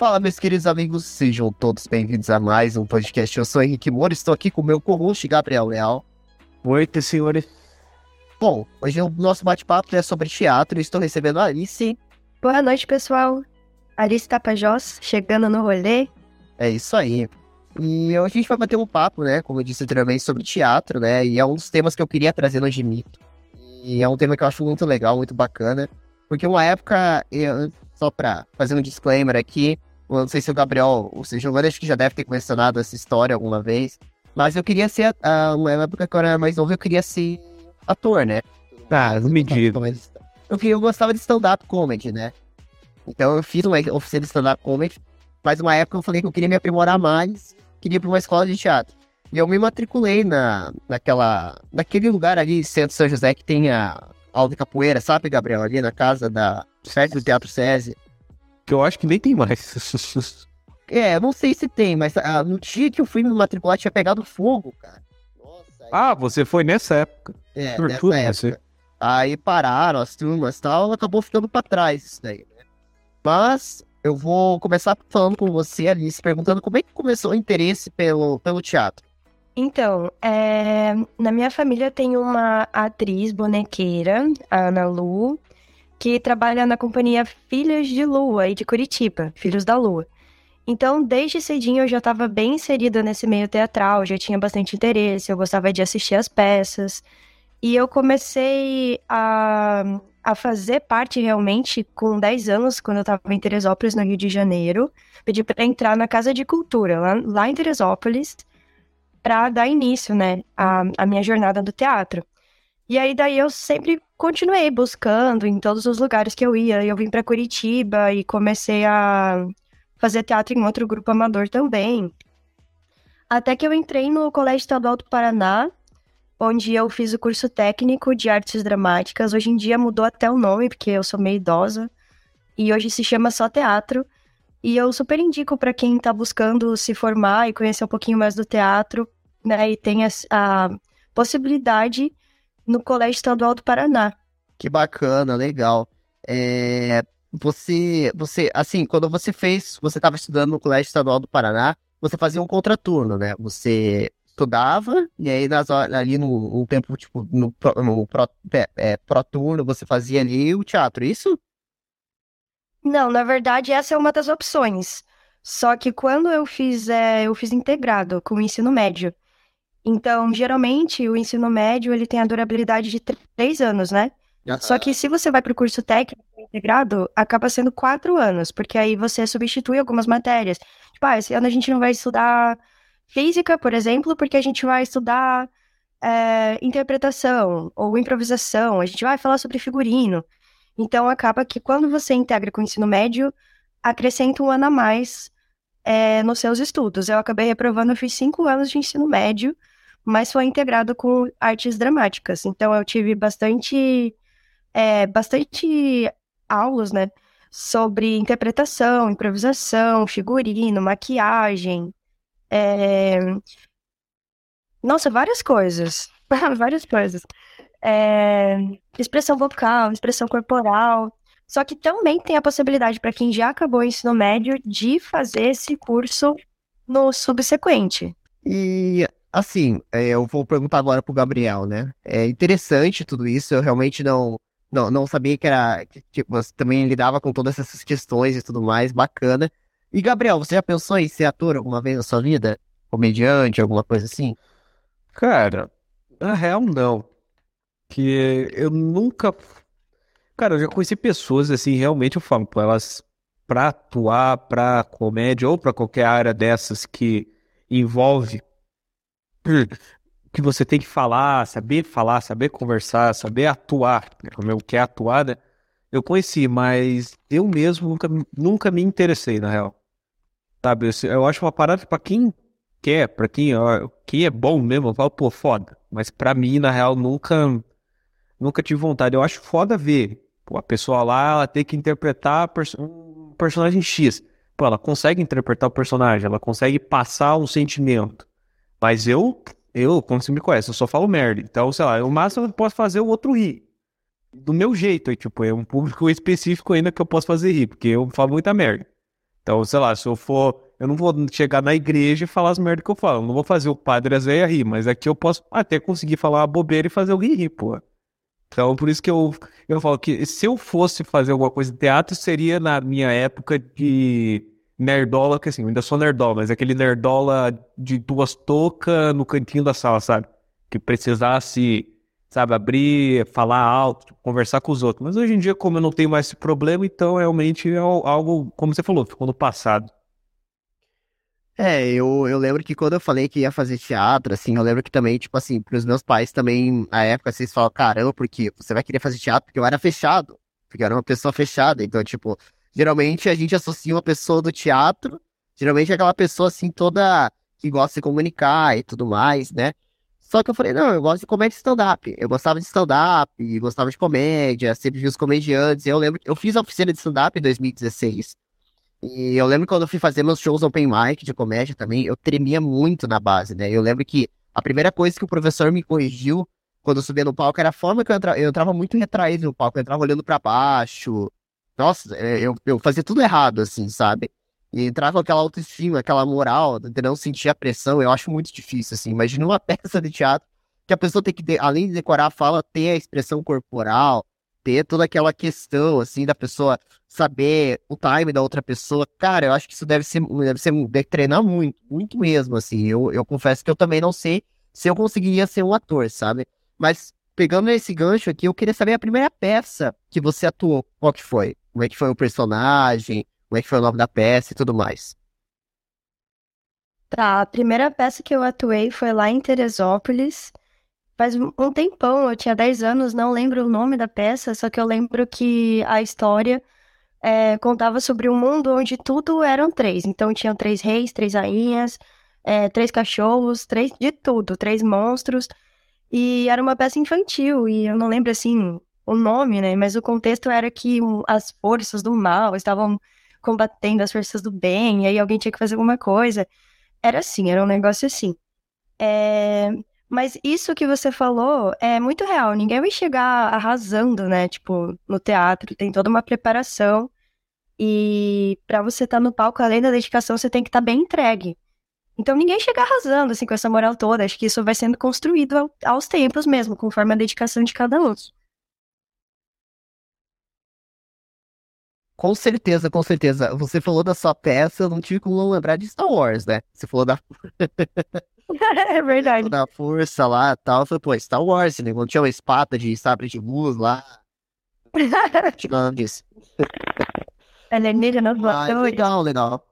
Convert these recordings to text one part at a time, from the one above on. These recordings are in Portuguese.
Fala, meus queridos amigos, sejam todos bem-vindos a mais um podcast. Eu sou Henrique Moura, estou aqui com o meu co-host Gabriel Leal. Oi, senhores. Bom, hoje o nosso bate-papo é sobre teatro e estou recebendo a Alice. Boa noite, pessoal. Alice Tapajós, chegando no rolê. É isso aí. E hoje a gente vai bater um papo, né, como eu disse anteriormente, sobre teatro, né, e é um dos temas que eu queria trazer no Gimito. E é um tema que eu acho muito legal, muito bacana, porque uma época, eu, só pra fazer um disclaimer aqui, não sei se o Gabriel, ou seja, o Giovanni acho que já deve ter mencionado essa história alguma vez, mas eu queria ser, uh, uma época que eu era mais novo, eu queria ser ator, né? Ah, não me diga. Eu, eu gostava de stand-up comedy, né? Então eu fiz uma oficina de stand-up comedy, mas uma época eu falei que eu queria me aprimorar mais, queria ir pra uma escola de teatro. E eu me matriculei na, naquela, naquele lugar ali, Centro São José, que tem a aula de capoeira, sabe, Gabriel? Ali na casa da, do Teatro SESI. Que eu acho que nem tem mais. é, não sei se tem, mas ah, no dia que eu fui me matricular tinha pegado fogo, cara. Nossa, aí... Ah, você foi nessa época. É, Tortura nessa época. Você. Aí pararam as turmas e tal, acabou ficando pra trás isso daí, né? Mas eu vou começar falando com você, Alice, perguntando como é que começou o interesse pelo, pelo teatro. Então, é, na minha família tem uma atriz bonequeira, a Ana Lu, que trabalha na companhia Filhos de Lua e de Curitiba, Filhos da Lua. Então, desde cedinho eu já estava bem inserida nesse meio teatral, já tinha bastante interesse, eu gostava de assistir as peças. E eu comecei a, a fazer parte realmente com 10 anos, quando eu estava em Teresópolis, no Rio de Janeiro. Pedi para entrar na Casa de Cultura, lá, lá em Teresópolis, para dar início, né, à, à minha jornada do teatro. E aí daí eu sempre continuei buscando em todos os lugares que eu ia. Eu vim para Curitiba e comecei a fazer teatro em outro grupo amador também. Até que eu entrei no Colégio Estadual do Paraná, onde eu fiz o curso técnico de artes dramáticas. Hoje em dia mudou até o nome, porque eu sou meio idosa. E hoje se chama só teatro. E eu super indico para quem está buscando se formar e conhecer um pouquinho mais do teatro, né? E tem a, a possibilidade no Colégio Estadual do Paraná. Que bacana, legal. É, você, você, assim, quando você fez, você estava estudando no Colégio Estadual do Paraná, você fazia um contraturno, né? Você estudava e aí nas horas, ali no, no tempo tipo no, no pro, é, é, pro turno você fazia ali o teatro, isso? Não, na verdade essa é uma das opções. Só que quando eu fiz, é, eu fiz integrado com o ensino médio. Então, geralmente, o ensino médio ele tem a durabilidade de três anos, né? Uhum. Só que se você vai para o curso técnico integrado, acaba sendo quatro anos, porque aí você substitui algumas matérias. Tipo, ah, esse ano a gente não vai estudar física, por exemplo, porque a gente vai estudar é, interpretação ou improvisação, a gente vai falar sobre figurino. Então, acaba que quando você integra com o ensino médio, acrescenta um ano a mais é, nos seus estudos. Eu acabei reprovando, eu fiz cinco anos de ensino médio, mas foi integrado com artes dramáticas. Então eu tive bastante, é, bastante aulas, né? Sobre interpretação, improvisação, figurino, maquiagem. É... Nossa, várias coisas. várias coisas. É... Expressão vocal, expressão corporal. Só que também tem a possibilidade para quem já acabou o ensino médio de fazer esse curso no subsequente. E assim, é, eu vou perguntar agora pro Gabriel, né? É interessante tudo isso, eu realmente não não, não sabia que era que tipo, você também lidava com todas essas questões e tudo mais, bacana. E Gabriel, você já pensou em ser ator alguma vez na sua vida? Comediante, alguma coisa assim? Cara, na real não. Que eu nunca. Cara, eu já conheci pessoas assim, realmente eu falo, elas pra atuar, pra comédia ou pra qualquer área dessas que envolve que você tem que falar, saber falar, saber conversar, saber atuar, né? o que é atuar, né? Eu conheci, mas eu mesmo nunca, nunca me interessei, na real. Sabe, eu, eu acho uma parada para quem quer, para quem, quem é bom mesmo, eu falo, pô, foda. Mas para mim, na real, nunca nunca tive vontade. Eu acho foda ver pô, a pessoa lá, ela tem que interpretar um personagem X. Pô, ela consegue interpretar o personagem, ela consegue passar um sentimento. Mas eu, eu, como você me conhece, eu só falo merda. Então, sei lá, o máximo eu posso fazer o outro rir. Do meu jeito, tipo, é um público específico ainda que eu posso fazer rir, porque eu falo muita merda. Então, sei lá, se eu for. Eu não vou chegar na igreja e falar as merdas que eu falo. Eu não vou fazer o padre velhas rir, mas aqui eu posso até conseguir falar uma bobeira e fazer alguém rir, pô. Então, por isso que eu, eu falo que se eu fosse fazer alguma coisa em teatro, seria na minha época de nerdola, que assim, eu ainda sou nerdola, mas aquele nerdola de duas toucas no cantinho da sala, sabe? Que precisasse, sabe, abrir, falar alto, tipo, conversar com os outros. Mas hoje em dia, como eu não tenho mais esse problema, então realmente é algo, como você falou, ficou no passado. É, eu, eu lembro que quando eu falei que ia fazer teatro, assim, eu lembro que também, tipo assim, pros meus pais também, na época, vocês falam, caramba, porque você vai querer fazer teatro? Porque eu era fechado, porque eu era uma pessoa fechada, então, tipo, geralmente a gente associa uma pessoa do teatro, geralmente é aquela pessoa, assim, toda que gosta de comunicar e tudo mais, né? Só que eu falei, não, eu gosto de comédia stand-up. Eu gostava de stand-up, gostava de comédia, sempre vi os comediantes. Eu lembro, eu fiz a oficina de stand-up em 2016. E eu lembro quando eu fui fazer meus shows open mic de comédia também, eu tremia muito na base, né? Eu lembro que a primeira coisa que o professor me corrigiu quando eu subia no palco era a forma que eu entrava. Eu entrava muito retraído no palco, eu entrava olhando para baixo. Nossa, é, eu, eu fazia tudo errado, assim, sabe? E entrava com aquela autoestima, aquela moral, de não sentir a pressão, eu acho muito difícil, assim. Imagina uma peça de teatro que a pessoa tem que, além de decorar a fala, ter a expressão corporal, ter toda aquela questão, assim, da pessoa saber o time da outra pessoa. Cara, eu acho que isso deve ser, deve ser, deve treinar muito, muito mesmo, assim. Eu, eu confesso que eu também não sei se eu conseguiria ser um ator, sabe? Mas, pegando esse gancho aqui, eu queria saber a primeira peça que você atuou, qual que foi? Como é que foi o personagem? Como é que foi o nome da peça e tudo mais? Tá, a primeira peça que eu atuei foi lá em Teresópolis, Faz um tempão, eu tinha 10 anos, não lembro o nome da peça, só que eu lembro que a história é, contava sobre um mundo onde tudo eram três. Então tinham três reis, três rainhas, é, três cachorros, três de tudo, três monstros. E era uma peça infantil, e eu não lembro assim o nome, né? Mas o contexto era que as forças do mal estavam combatendo as forças do bem, e aí alguém tinha que fazer alguma coisa. Era assim, era um negócio assim. É... Mas isso que você falou é muito real. Ninguém vai chegar arrasando, né? Tipo, no teatro, tem toda uma preparação. E para você estar tá no palco, além da dedicação, você tem que estar tá bem entregue. Então ninguém chega arrasando, assim, com essa moral toda. Acho que isso vai sendo construído ao, aos tempos mesmo, conforme a dedicação de cada um. Com certeza, com certeza. Você falou da sua peça, eu não tive como não lembrar de Star Wars, né? Você falou da. é verdade. Da força lá e tal. Falei, pô, Star Wars, né? Quando tinha uma espada de sabre de luz lá. Nome disso. Alienígena ah, legal, legal.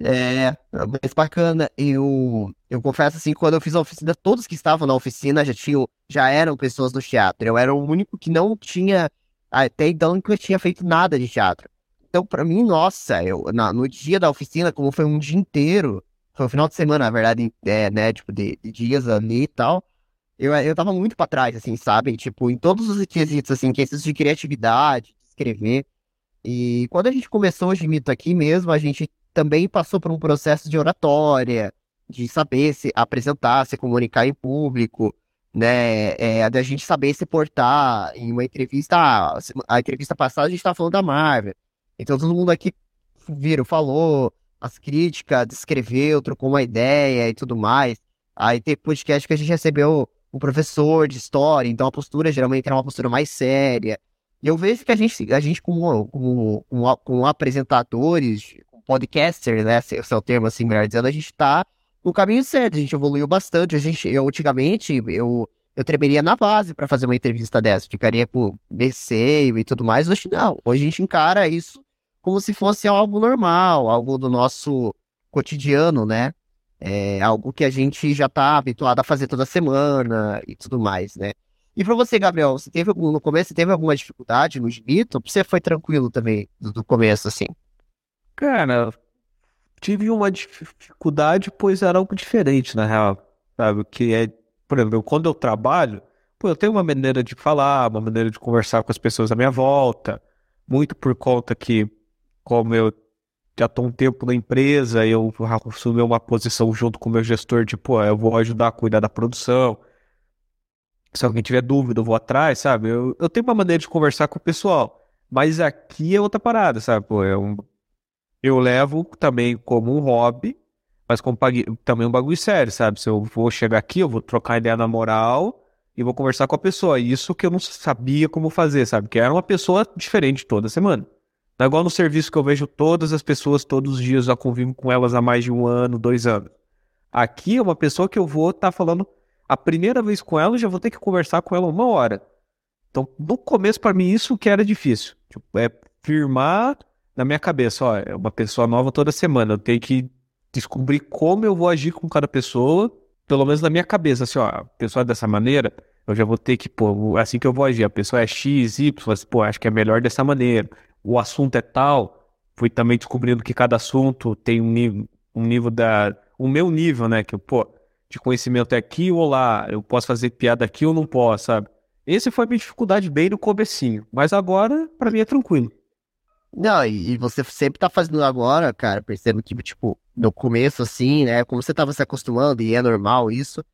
É, mas bacana. Eu, eu confesso assim, quando eu fiz a oficina, todos que estavam na oficina já tinham, já eram pessoas do teatro. Eu era o único que não tinha, até então, nunca tinha feito nada de teatro. Então, para mim, nossa, eu, na, no dia da oficina, como foi um dia inteiro, foi um final de semana, na verdade, é, né, tipo, de, de dias ali e tal. Eu, eu tava muito pra trás, assim, sabe? Tipo, em todos os quesitos, assim, quesitos de criatividade, de escrever. E quando a gente começou o Gimito aqui mesmo, a gente também passou por um processo de oratória, de saber se apresentar, se comunicar em público, né? É, da gente saber se portar em uma entrevista. A entrevista passada a gente tava falando da Marvel. Então todo mundo aqui viram, falou, as críticas, descreveu, trocou uma ideia e tudo mais. Aí tem podcast que a gente recebeu um professor de história, então a postura geralmente era uma postura mais séria. E eu vejo que a gente, a gente como, como, como, como apresentadores, podcasters, né, esse é o termo assim, melhor dizendo, a gente tá no caminho certo, a gente evoluiu bastante. A gente, eu, antigamente, eu, eu tremeria na base para fazer uma entrevista dessa, ficaria com receio e tudo mais. Hoje não, hoje a gente encara isso como se fosse algo normal, algo do nosso cotidiano, né? É algo que a gente já está habituado a fazer toda semana e tudo mais, né? E para você, Gabriel, você teve no começo, você teve alguma dificuldade no? Ou você foi tranquilo também do, do começo, assim? Cara, tive uma dificuldade, pois era algo diferente, na real. Sabe? Que é, por exemplo, quando eu trabalho, pô, eu tenho uma maneira de falar, uma maneira de conversar com as pessoas à minha volta, muito por conta que como eu já estou um tempo na empresa, eu assumi uma posição junto com o meu gestor pô, eu vou ajudar a cuidar da produção. Se alguém tiver dúvida, eu vou atrás, sabe? Eu, eu tenho uma maneira de conversar com o pessoal. Mas aqui é outra parada, sabe? Pô, é um, eu levo também como um hobby, mas como também um bagulho sério, sabe? Se eu vou chegar aqui, eu vou trocar ideia na moral e vou conversar com a pessoa. Isso que eu não sabia como fazer, sabe? Que era uma pessoa diferente toda semana. Não é igual no serviço que eu vejo todas as pessoas todos os dias, já convivo com elas há mais de um ano, dois anos. Aqui é uma pessoa que eu vou estar tá falando a primeira vez com ela, já vou ter que conversar com ela uma hora. Então, no começo, para mim, isso que era difícil. Tipo, é firmar na minha cabeça, ó, é uma pessoa nova toda semana. Eu tenho que descobrir como eu vou agir com cada pessoa, pelo menos na minha cabeça, assim, ó, a pessoa é dessa maneira, eu já vou ter que, pô, assim que eu vou agir. A pessoa é X, Y, pô, acho que é melhor dessa maneira. O assunto é tal. Fui também descobrindo que cada assunto tem um nível, um nível da. O meu nível, né? Que, pô, de conhecimento é aqui ou lá. Eu posso fazer piada aqui ou não posso, sabe? Esse foi a minha dificuldade bem no comecinho. Mas agora, para mim, é tranquilo. Não, e, e, você sempre tá fazendo agora, cara, percebo que, tipo, no começo, assim, né, como você tava se acostumando, e é normal isso,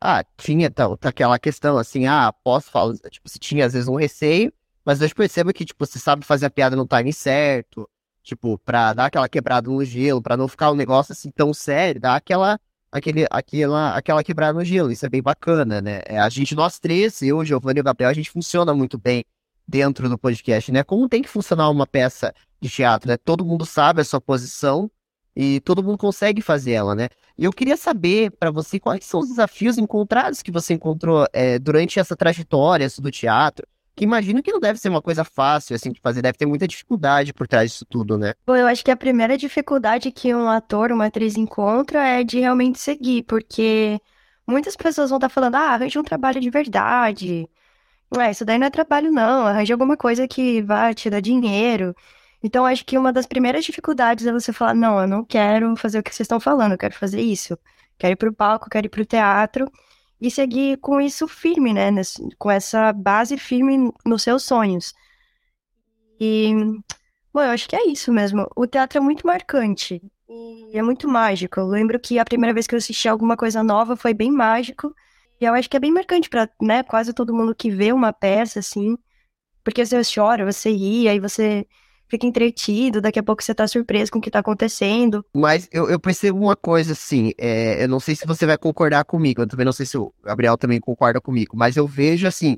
ah, tinha tá aquela questão, assim, ah, posso falar, tipo, se tinha às vezes um receio, mas hoje percebo que, tipo, você sabe fazer a piada no time certo, tipo, pra dar aquela quebrada no gelo, pra não ficar um negócio, assim, tão sério, dar aquela, aquele, aquela, aquela quebrada no gelo, isso é bem bacana, né, é, a gente, nós três, eu, Giovanni e o Gabriel, a gente funciona muito bem dentro do podcast, né? Como tem que funcionar uma peça de teatro, né? Todo mundo sabe a sua posição e todo mundo consegue fazer ela, né? E eu queria saber para você quais são os desafios encontrados que você encontrou é, durante essa trajetória do teatro. Que imagino que não deve ser uma coisa fácil assim de fazer, deve ter muita dificuldade por trás disso tudo, né? Bom, eu acho que a primeira dificuldade que um ator, uma atriz encontra é de realmente seguir, porque muitas pessoas vão estar tá falando, ah, arranje um trabalho de verdade, Ué, isso daí não é trabalho, não. Arranje alguma coisa que vá te dar dinheiro. Então, acho que uma das primeiras dificuldades é você falar: não, eu não quero fazer o que vocês estão falando, eu quero fazer isso. Quero ir pro palco, quero ir pro teatro. E seguir com isso firme, né? com essa base firme nos seus sonhos. E, bom, eu acho que é isso mesmo. O teatro é muito marcante. E é muito mágico. Eu lembro que a primeira vez que eu assisti alguma coisa nova foi bem mágico. E eu acho que é bem marcante para, né, quase todo mundo que vê uma peça, assim, porque você chora, você ri, aí você fica entretido, daqui a pouco você tá surpreso com o que tá acontecendo. Mas eu, eu percebo uma coisa, assim, é, eu não sei se você vai concordar comigo, eu também não sei se o Gabriel também concorda comigo, mas eu vejo, assim,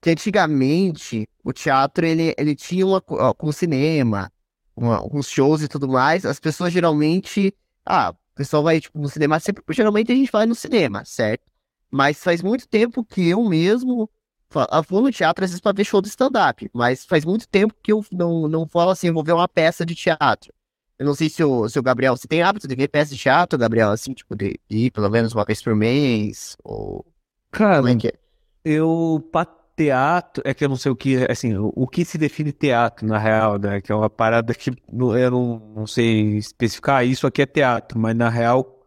que antigamente o teatro, ele, ele tinha uma, ó, com o cinema, uma, uns shows e tudo mais, as pessoas geralmente, ah, o pessoal vai, tipo, no cinema, sempre, geralmente a gente vai no cinema, certo? Mas faz muito tempo que eu mesmo vou no teatro às vezes para ver show de stand-up, mas faz muito tempo que eu não, não falo assim, vou ver uma peça de teatro. Eu não sei se o, se o Gabriel, você tem hábito de ver peça de teatro, Gabriel, assim, tipo, de, de ir pelo menos uma vez por mês, ou... Cara, Como é que é? eu, pra teatro, é que eu não sei o que, assim, o, o que se define teatro, na real, né, que é uma parada que eu não, não sei especificar, isso aqui é teatro, mas na real,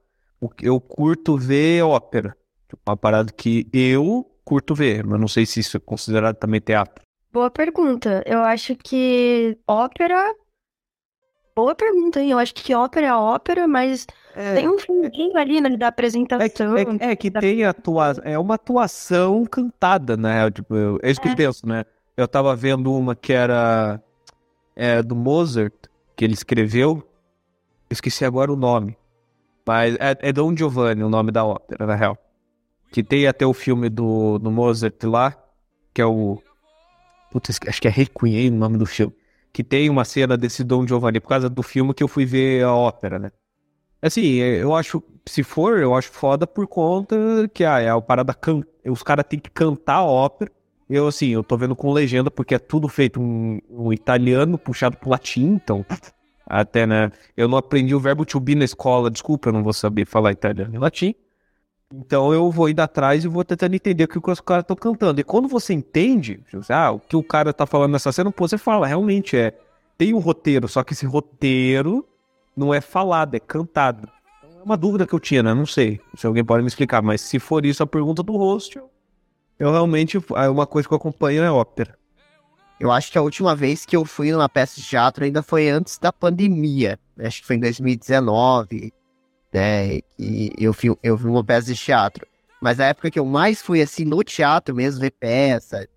eu curto ver ópera. Tipo, uma parada que eu curto ver, mas não sei se isso é considerado também teatro. Boa pergunta. Eu acho que ópera. Boa pergunta, hein? Eu acho que ópera é ópera, mas é, tem um fundinho ali né, da apresentação. É que, é, é que da... tem atua... é uma atuação cantada, né? Tipo, eu... é isso que eu é. penso, né? Eu tava vendo uma que era é, do Mozart, que ele escreveu. esqueci agora o nome. Mas é, é Dom Giovanni o nome da ópera, na real. Que tem até o filme do, do Mozart lá, que é o. Putz, acho que é Requiem o nome do filme. Que tem uma cena desse Dom Giovanni, por causa do filme que eu fui ver a ópera, né? Assim, eu acho, se for, eu acho foda por conta que ah, é a parada can... os caras têm que cantar a ópera. Eu, assim, eu tô vendo com legenda porque é tudo feito um, um italiano puxado pro latim, então. Até, né? Eu não aprendi o verbo to be na escola, desculpa, eu não vou saber falar italiano e latim. Então eu vou indo atrás e vou tentando entender o que os caras estão cantando. E quando você entende, ah, o que o cara tá falando nessa cena, pô, você fala, realmente é. Tem um roteiro, só que esse roteiro não é falado, é cantado. Então, é uma dúvida que eu tinha, né? Não sei se alguém pode me explicar, mas se for isso a pergunta do host, eu realmente. É uma coisa que eu acompanho é ópera. Eu acho que a última vez que eu fui numa peça de teatro ainda foi antes da pandemia. Acho que foi em 2019 né? E eu vi, eu vi uma peça de teatro. Mas a época que eu mais fui, assim, no teatro mesmo, ver peça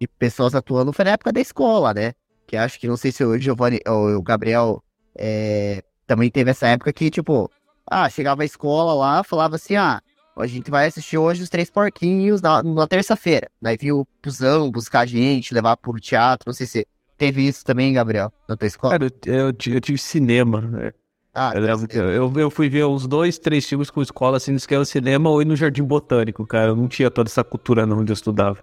e pessoas atuando foi na época da escola, né? Que acho que, não sei se o Giovanni ou o Gabriel É, também teve essa época que, tipo, ah, chegava a escola lá, falava assim, ah, a gente vai assistir hoje os Três Porquinhos na, na terça-feira. Daí viu o Pusão buscar a gente, levar pro teatro, não sei se teve isso também, Gabriel, na tua escola. Cara, eu, eu, eu tive cinema, né? Ah, eu, eu, eu, fui ver uns dois, três filmes com escola, assim, no o cinema ou no Jardim Botânico, cara. Eu não tinha toda essa cultura não onde eu estudava.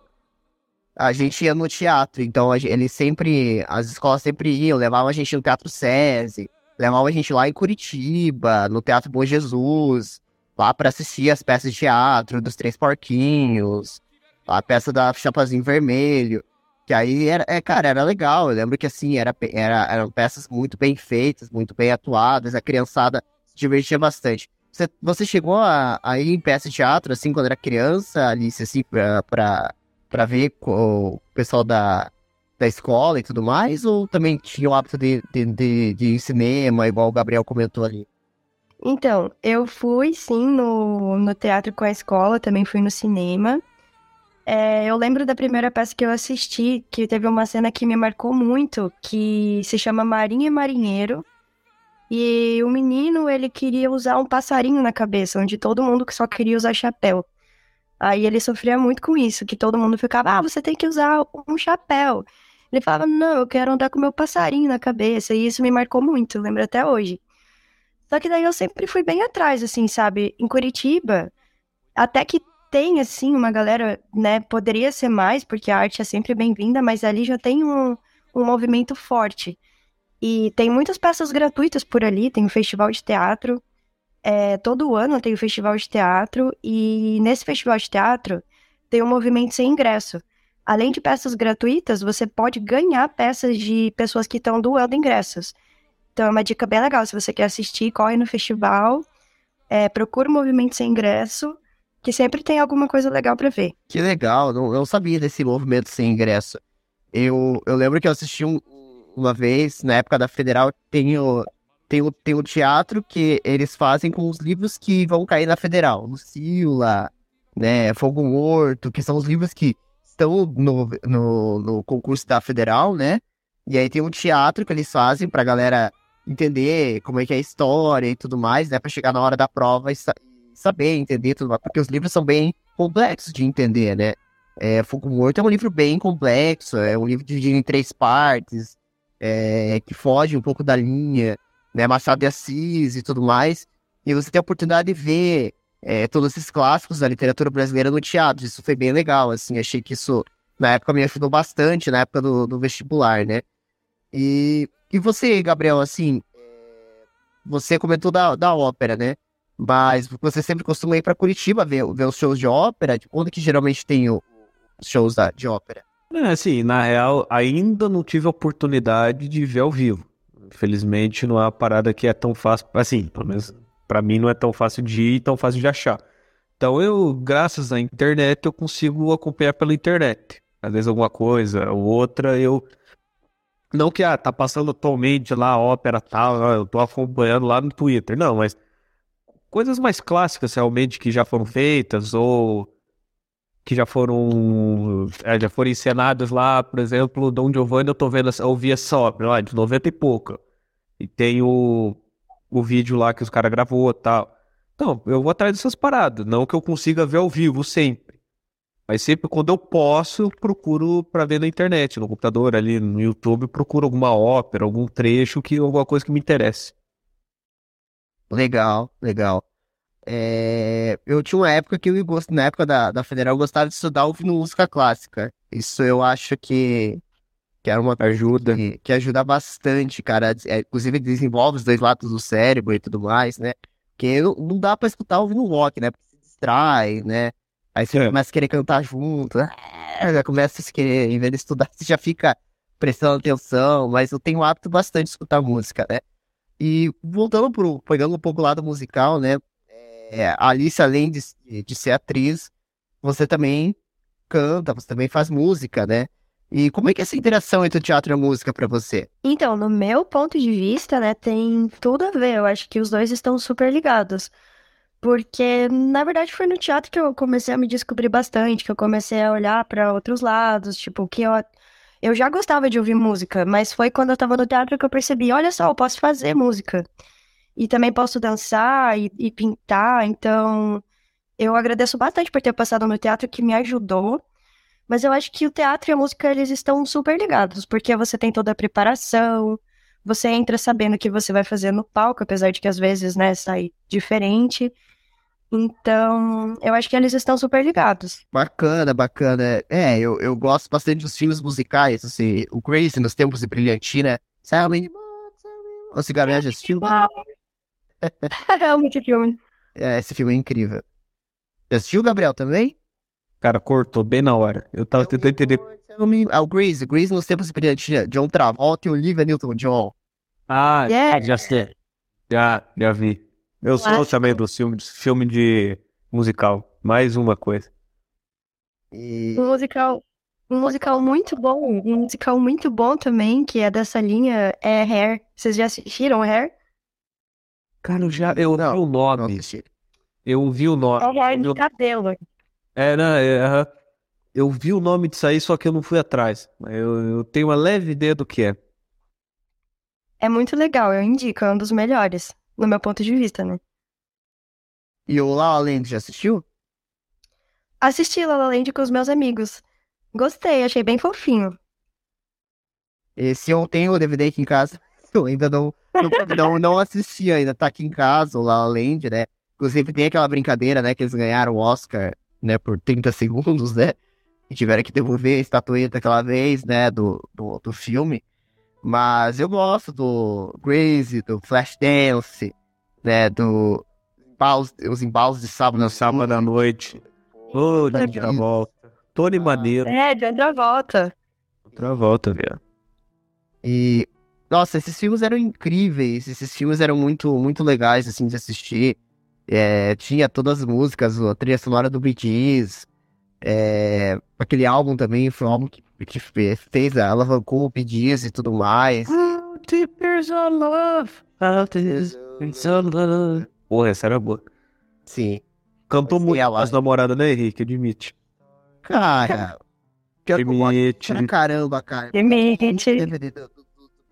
A gente ia no teatro, então eles sempre, as escolas sempre iam, levavam a gente no Teatro SESI, levavam a gente lá em Curitiba, no Teatro Bom Jesus, lá para assistir as peças de teatro dos Três Porquinhos, a peça da Chapazinho Vermelho. Que aí era, é, cara, era legal. Eu lembro que assim, era, era, eram peças muito bem feitas, muito bem atuadas, a criançada se divertia bastante. Você, você chegou a, a ir em peça de teatro, assim, quando era criança, Alice, assim, pra, pra, pra ver o pessoal da, da escola e tudo mais? Ou também tinha o hábito de, de, de, de ir cinema, igual o Gabriel comentou ali? Então, eu fui sim no, no teatro com a escola, também fui no cinema. É, eu lembro da primeira peça que eu assisti, que teve uma cena que me marcou muito, que se chama Marinha e Marinheiro. E o menino, ele queria usar um passarinho na cabeça, onde todo mundo só queria usar chapéu. Aí ele sofria muito com isso, que todo mundo ficava, ah, você tem que usar um chapéu. Ele falava, não, eu quero andar com meu passarinho na cabeça. E isso me marcou muito, lembro até hoje. Só que daí eu sempre fui bem atrás, assim, sabe? Em Curitiba, até que tem, assim, uma galera, né? Poderia ser mais, porque a arte é sempre bem-vinda, mas ali já tem um, um movimento forte. E tem muitas peças gratuitas por ali, tem um festival de teatro. É, todo ano tem o um festival de teatro, e nesse festival de teatro tem um movimento sem ingresso. Além de peças gratuitas, você pode ganhar peças de pessoas que estão doando ingressos. Então é uma dica bem legal. Se você quer assistir, corre no festival, é, procura o movimento sem ingresso que sempre tem alguma coisa legal para ver. Que legal, não, não sabia desse movimento sem ingresso. Eu, eu lembro que eu assisti um, uma vez, na época da Federal, tem o, tem, o, tem o teatro que eles fazem com os livros que vão cair na Federal. Lucila, né, Fogo Morto, que são os livros que estão no, no, no concurso da Federal, né? E aí tem um teatro que eles fazem pra galera entender como é que é a história e tudo mais, né? Pra chegar na hora da prova e, saber entender tudo mais, porque os livros são bem complexos de entender, né? É, Fogo Morto é um livro bem complexo, é um livro dividido em três partes, é, que foge um pouco da linha, né? Machado de Assis e tudo mais. E você tem a oportunidade de ver é, todos esses clássicos da literatura brasileira no teatro. Isso foi bem legal, assim. Achei que isso, na época, me ajudou bastante, na época do, do vestibular, né? E, e você, Gabriel, assim, é, você comentou da, da ópera, né? Mas você sempre costuma ir para Curitiba ver, ver os shows de ópera? De onde que geralmente tem os shows da, de ópera? É, assim, na real, ainda não tive a oportunidade de ver ao vivo. Infelizmente, não é uma parada que é tão fácil. Assim, pelo menos para mim não é tão fácil de ir e tão fácil de achar. Então eu, graças à internet, eu consigo acompanhar pela internet. Às vezes alguma coisa ou outra, eu. Não que ah, tá passando atualmente lá a ópera tal, eu tô acompanhando lá no Twitter. Não, mas coisas mais clássicas realmente que já foram feitas ou que já foram é, já foram encenadas lá, por exemplo, Dom Giovanni, eu tô vendo, eu ouvi essa obra lá de 90 e pouco. E tem o, o vídeo lá que os caras gravou tal. Então, eu vou atrás dessas paradas, não que eu consiga ver ao vivo sempre. Mas sempre quando eu posso, procuro para ver na internet, no computador, ali no YouTube, procuro alguma ópera, algum trecho que alguma coisa que me interesse. Legal, legal. É, eu tinha uma época que eu gosto, na época da, da Federal, eu gostava de estudar ouvindo música clássica. Isso eu acho que, que era uma ajuda. Que, que ajuda bastante, cara. É, inclusive desenvolve os dois lados do cérebro e tudo mais, né? Porque não, não dá pra escutar ouvindo rock, né? Porque se distrai, né? Aí você é. começa a querer cantar junto, né? já começa a se querer, em vez de estudar, você já fica prestando atenção, mas eu tenho o hábito bastante de escutar música, né? E voltando pro, pegando um pouco o lado musical, né? É, Alice, além de, de ser atriz, você também canta, você também faz música, né? E como é que é essa interação entre o teatro e a música para você? Então, no meu ponto de vista, né, tem tudo a ver. Eu acho que os dois estão super ligados. Porque, na verdade, foi no teatro que eu comecei a me descobrir bastante, que eu comecei a olhar para outros lados, tipo, que eu Eu já gostava de ouvir música, mas foi quando eu tava no teatro que eu percebi, olha só, eu posso fazer música. E também posso dançar e, e pintar, então eu agradeço bastante por ter passado no teatro que me ajudou. Mas eu acho que o teatro e a música, eles estão super ligados, porque você tem toda a preparação, você entra sabendo o que você vai fazer no palco, apesar de que às vezes, né, sai diferente. Então, eu acho que eles estão super ligados. Bacana, bacana. É, eu, eu gosto bastante dos filmes musicais, assim, o Crazy nos Tempos de Brilhantina. Sabe? O Cigarro já assistiu? é muito filme. É, esse filme é incrível. Já assistiu, Gabriel, também? Cara, cortou bem na hora. Eu tava tentando entender. É o Grease, Grease nos tempos de brilhantina. John Travolta e Olivia Newton-John. Ah, Yeah. já sei. Já, já vi. Eu sou Clássico. também do filme, filme de musical. Mais uma coisa. E... Um musical, um musical muito bom, um musical muito bom também, que é dessa linha, é Hair. Vocês já assistiram Hair? Cara, eu já. Eu Não, vi o Não nome. assisti. Eu vi o nome. É o Hair de cabelo. É, não, é, aham. Eu vi o nome disso aí, só que eu não fui atrás. Eu, eu tenho uma leve ideia do que é. É muito legal, eu indico, é um dos melhores, no meu ponto de vista, né? E o La La Land já assistiu? Assisti La La Land com os meus amigos. Gostei, achei bem fofinho. Esse eu tenho o DVD aqui em casa. Eu ainda não, não, não, não assisti ainda. Tá aqui em casa, o La La Land, né? Inclusive tem aquela brincadeira, né? Que eles ganharam o Oscar, né? Por 30 segundos, né? E tiveram que devolver a estatueta aquela vez, né? Do, do, do filme. Mas eu gosto do Crazy, do Flashdance, né? Do... embalos- Os embalos de sábado. No sábado à noite. Ô, Tá de volta. Tony Maneiro. É, de outra volta. Outra volta, velho. E, nossa, esses filmes eram incríveis, esses filmes eram muito, muito legais, assim, de assistir. É, tinha todas as músicas, a trilha sonora do Bee Gees, é, aquele álbum também foi um álbum que, que fe- fez, alavancou o Gees e tudo mais. Porra, essa era boa. Sim. Cantou muito ela- as namoradas, né, Henrique? Admite. Cara, que eu Admite. pra caramba, cara. Bee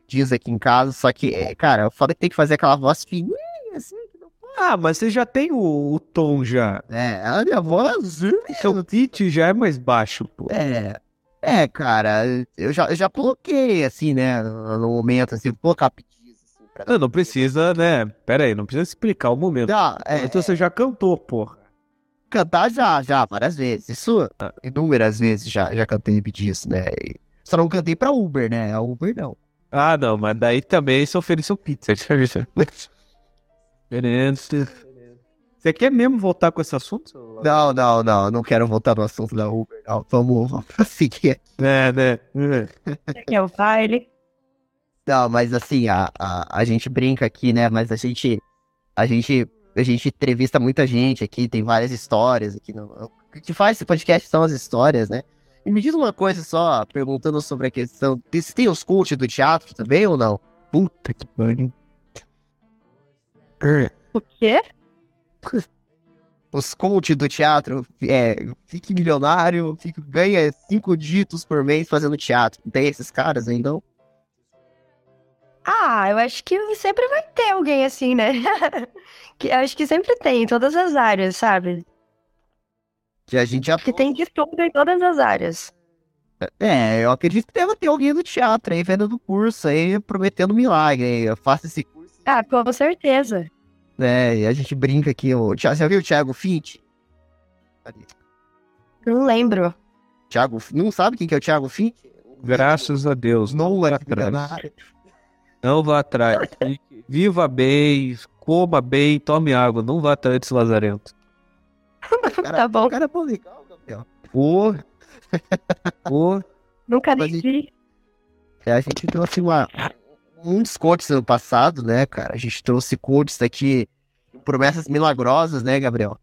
Gees aqui em casa, só que, é, cara, foda é que tem que fazer aquela voz fininha, assim, Ah, mas você já tem o, o tom já. É, a minha voz. Seu pitch já é mais baixo, pô. É. É, cara, eu já, eu já coloquei, assim, né, no momento, assim, colocar pedidos, assim, pra... Não, não precisa, né? Pera aí, não precisa explicar o momento. Não, é, Então você já cantou, porra. cantar já, já, várias vezes. Isso, Ah. inúmeras vezes já, já cantei pedidos, né. e Só não cantei pra Uber, né, a Uber não. Ah, não, mas daí também você ofereceu pizza. Diferente. Você quer mesmo voltar com esse assunto? Não, não, não, não quero voltar no assunto da Uber, não. Vamos, vamos seguir. É, né? Que é o baile. Não, mas assim, a, a, a gente brinca aqui, né, mas a gente, a gente, a gente entrevista muita gente aqui, tem várias histórias aqui. No, o que faz esse podcast são as histórias, né? E me diz uma coisa só, perguntando sobre a questão, tem- tem os coaches do teatro também ou não? Puta que pariu. O quê? Os coaches do teatro, é, fique milionário, fique, ganha cinco dígitos por mês fazendo teatro. Tem esses caras aí, não? Ah, eu acho que sempre vai ter alguém assim, né? que, acho que sempre tem, em todas as áreas, sabe? Que a gente já Que tem de tudo em todas as áreas. É, eu acredito que deve ter alguém do teatro aí, vendendo curso aí, prometendo milagre aí. Eu faço esse curso, Ah, com certeza. Né? E a gente brinca aqui. O... Você viu o Thiago Fint? Não lembro. Thiago... Não sabe quem que é o Thiago Fint? Graças a Deus. Não é atrás. Não vá atrás. Viva bem, coma bem, tome água. Não vá atrás desse lazarento. Cara, Tá bom. O cara é bom legal, Gabriel. Pô. Pô. Nunca nem vi. É, a gente trouxe uma... muitos coaches ano passado, né, cara? A gente trouxe coaches aqui, promessas milagrosas, né, Gabriel?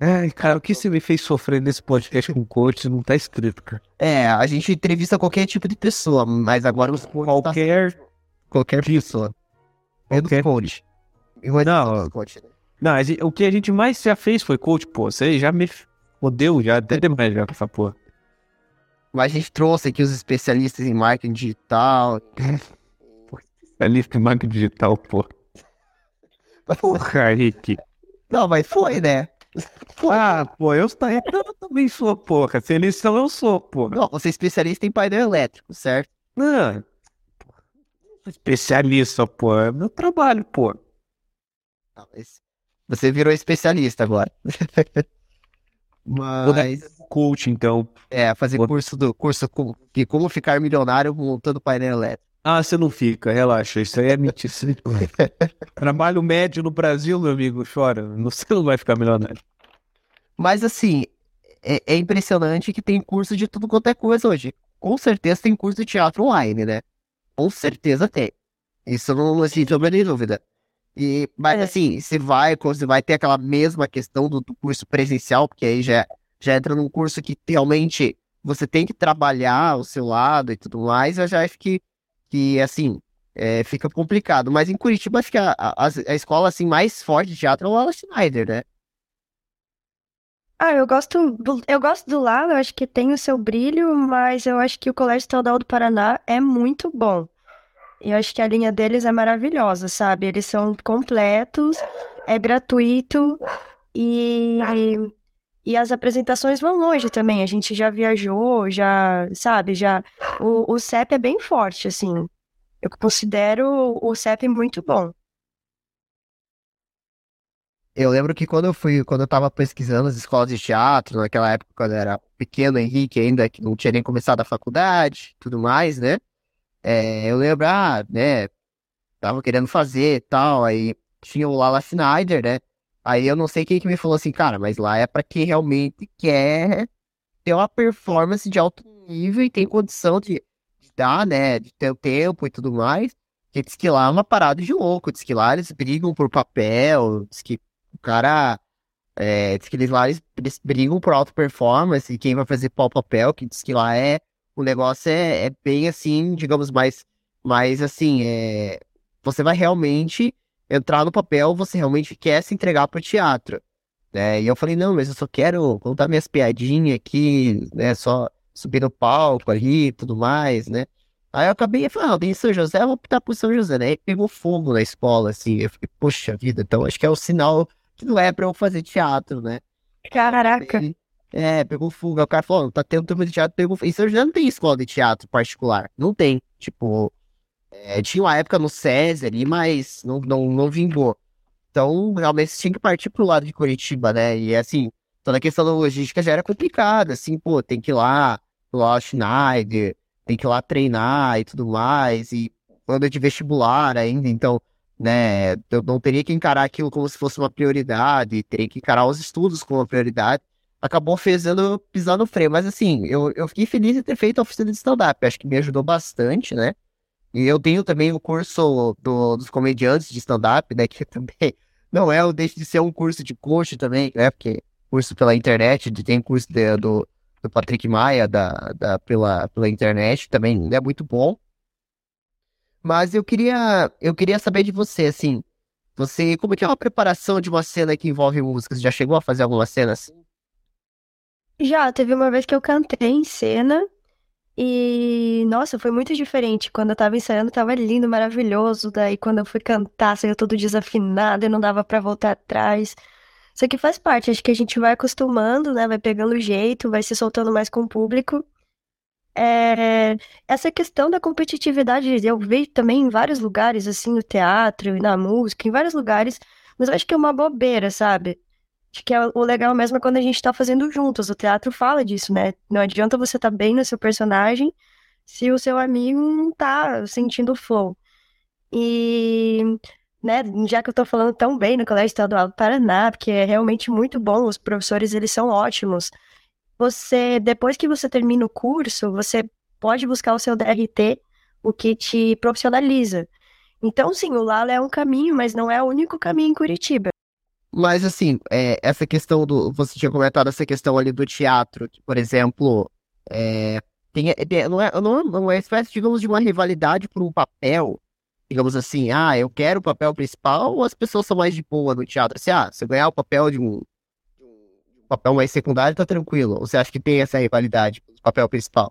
Ai, cara, o que você me fez sofrer nesse podcast com coach não tá escrito, cara. É, a gente entrevista qualquer tipo de pessoa, mas agora os coaches tá- Qualquer. qualquer pessoa. É do Qualquer- coach. Eu Não, coach, né? Não, o que a gente mais já fez foi coach, pô. Você já me fodeu, já até demais já com essa porra. Mas a gente trouxe aqui os especialistas em marketing digital. Especialista em marketing digital, pô. Porra, Rick. Não, mas foi, né? Ah, pô, eu, eu também sou, porra. Se eles são, eu sou, porra. Não, você é especialista em painel elétrico, certo? Não. Especialista, pô. É meu trabalho, pô. Você virou especialista agora. mas. Coach, então. É, fazer curso do curso de como ficar milionário montando painel elétrico. Ah, você não fica, relaxa. Isso aí é mentira. Trabalho médio no Brasil, meu amigo, chora. Você não vai ficar milionário. Mas assim, é, é, impressionante que tem curso de tudo quanto é coisa hoje. Com certeza tem curso de teatro online, né? Com certeza tem. Isso não existe sombra de dúvida. E, mas é. assim, você vai, você vai ter aquela mesma questão do, do, curso presencial, porque aí já, já entra num curso que realmente você tem que trabalhar o seu lado e tudo mais, eu já acho que, que assim, é, fica complicado. Mas em Curitiba, acho que a, a, a escola assim, mais forte de teatro é o Wallace Schneider, né? Ah, eu gosto do, eu gosto do lado, eu acho que tem o seu brilho, mas eu acho que o Colégio Estadual do Paraná é muito bom. Eu acho que a linha deles é maravilhosa, sabe? Eles são completos, é gratuito e, e as apresentações vão longe também. A gente já viajou, já, sabe, já. O, o CEP é bem forte, assim. Eu considero o CEP muito bom. Eu lembro que quando eu fui, quando eu tava pesquisando as escolas de teatro, naquela época, quando eu era pequeno, Henrique ainda, que não tinha nem começado a faculdade, tudo mais, né? É, eu lembro, ah, né, tava querendo fazer tal, aí tinha o Lala Schneider, né? Aí eu não sei quem que me falou assim, cara, mas lá é para quem realmente quer ter uma performance de alto nível e tem condição de, de dar, né, de ter o tempo e tudo mais. Que diz que lá é uma parada de louco, diz que lá eles brigam por papel, diz que o cara. É, diz que eles lá eles, brigam por alta performance e quem vai fazer qual papel, que diz que lá é. O negócio é, é bem assim, digamos, mais, mais assim, é, você vai realmente entrar no papel, você realmente quer se entregar pro teatro. Né? E eu falei, não, mas eu só quero contar minhas piadinhas aqui, né? Só subir no palco ali e tudo mais, né? Aí eu acabei falando, em São José, eu vou optar por São José, né? E pegou fogo na escola, assim. Eu fiquei, poxa vida, então acho que é o sinal que não é pra eu fazer teatro, né? Caraca. É, pegou fuga. O cara falou, tá tendo turma de teatro, pegou Em São José não tem escola de teatro particular. Não tem. Tipo, é, tinha uma época no SESI ali, mas não, não, não vingou. Então, realmente, tinha que partir pro lado de Curitiba, né? E assim, toda a questão da logística já era complicada, assim, pô, tem que ir lá, lá Schneider, tem que ir lá treinar e tudo mais, e anda de vestibular ainda, então né? Eu não teria que encarar aquilo como se fosse uma prioridade, teria que encarar os estudos como uma prioridade. Acabou fazendo pisar no freio, mas assim, eu, eu fiquei feliz de ter feito a oficina de stand-up, acho que me ajudou bastante, né? E eu tenho também o curso do, dos comediantes de stand-up, né? Que também não é, deixa de ser um curso de coach também, né? Porque curso pela internet, tem curso de, do, do Patrick Maia da, da, pela, pela internet também, é muito bom. Mas eu queria, eu queria saber de você, assim, você, como que é uma preparação de uma cena que envolve música? Você já chegou a fazer alguma cena assim? Já, teve uma vez que eu cantei em cena e, nossa, foi muito diferente. Quando eu tava ensaiando, tava lindo, maravilhoso. Daí, quando eu fui cantar, saiu tudo desafinado e não dava para voltar atrás. Isso aqui faz parte, acho que a gente vai acostumando, né? Vai pegando o jeito, vai se soltando mais com o público é, essa questão da competitividade, eu vejo também em vários lugares, assim, no teatro e na música, em vários lugares, mas eu acho que é uma bobeira, sabe? Acho que é o legal mesmo é quando a gente tá fazendo juntos. O teatro fala disso, né? Não adianta você estar tá bem no seu personagem se o seu amigo não tá sentindo flow. E, né, já que eu tô falando tão bem no Colégio Estadual do Paraná, porque é realmente muito bom, os professores, eles são ótimos você, depois que você termina o curso, você pode buscar o seu DRT, o que te profissionaliza. Então, sim, o Lala é um caminho, mas não é o único caminho em Curitiba. Mas, assim, é, essa questão do. Você tinha comentado essa questão ali do teatro, que, por exemplo, é, tem, é, não, é, não, não é espécie, digamos, de uma rivalidade por um papel. Digamos assim, ah, eu quero o papel principal, ou as pessoas são mais de boa no teatro? Assim, ah, se eu ganhar o papel de um papel mais secundário tá tranquilo? Ou você acha que tem essa rivalidade, o papel principal?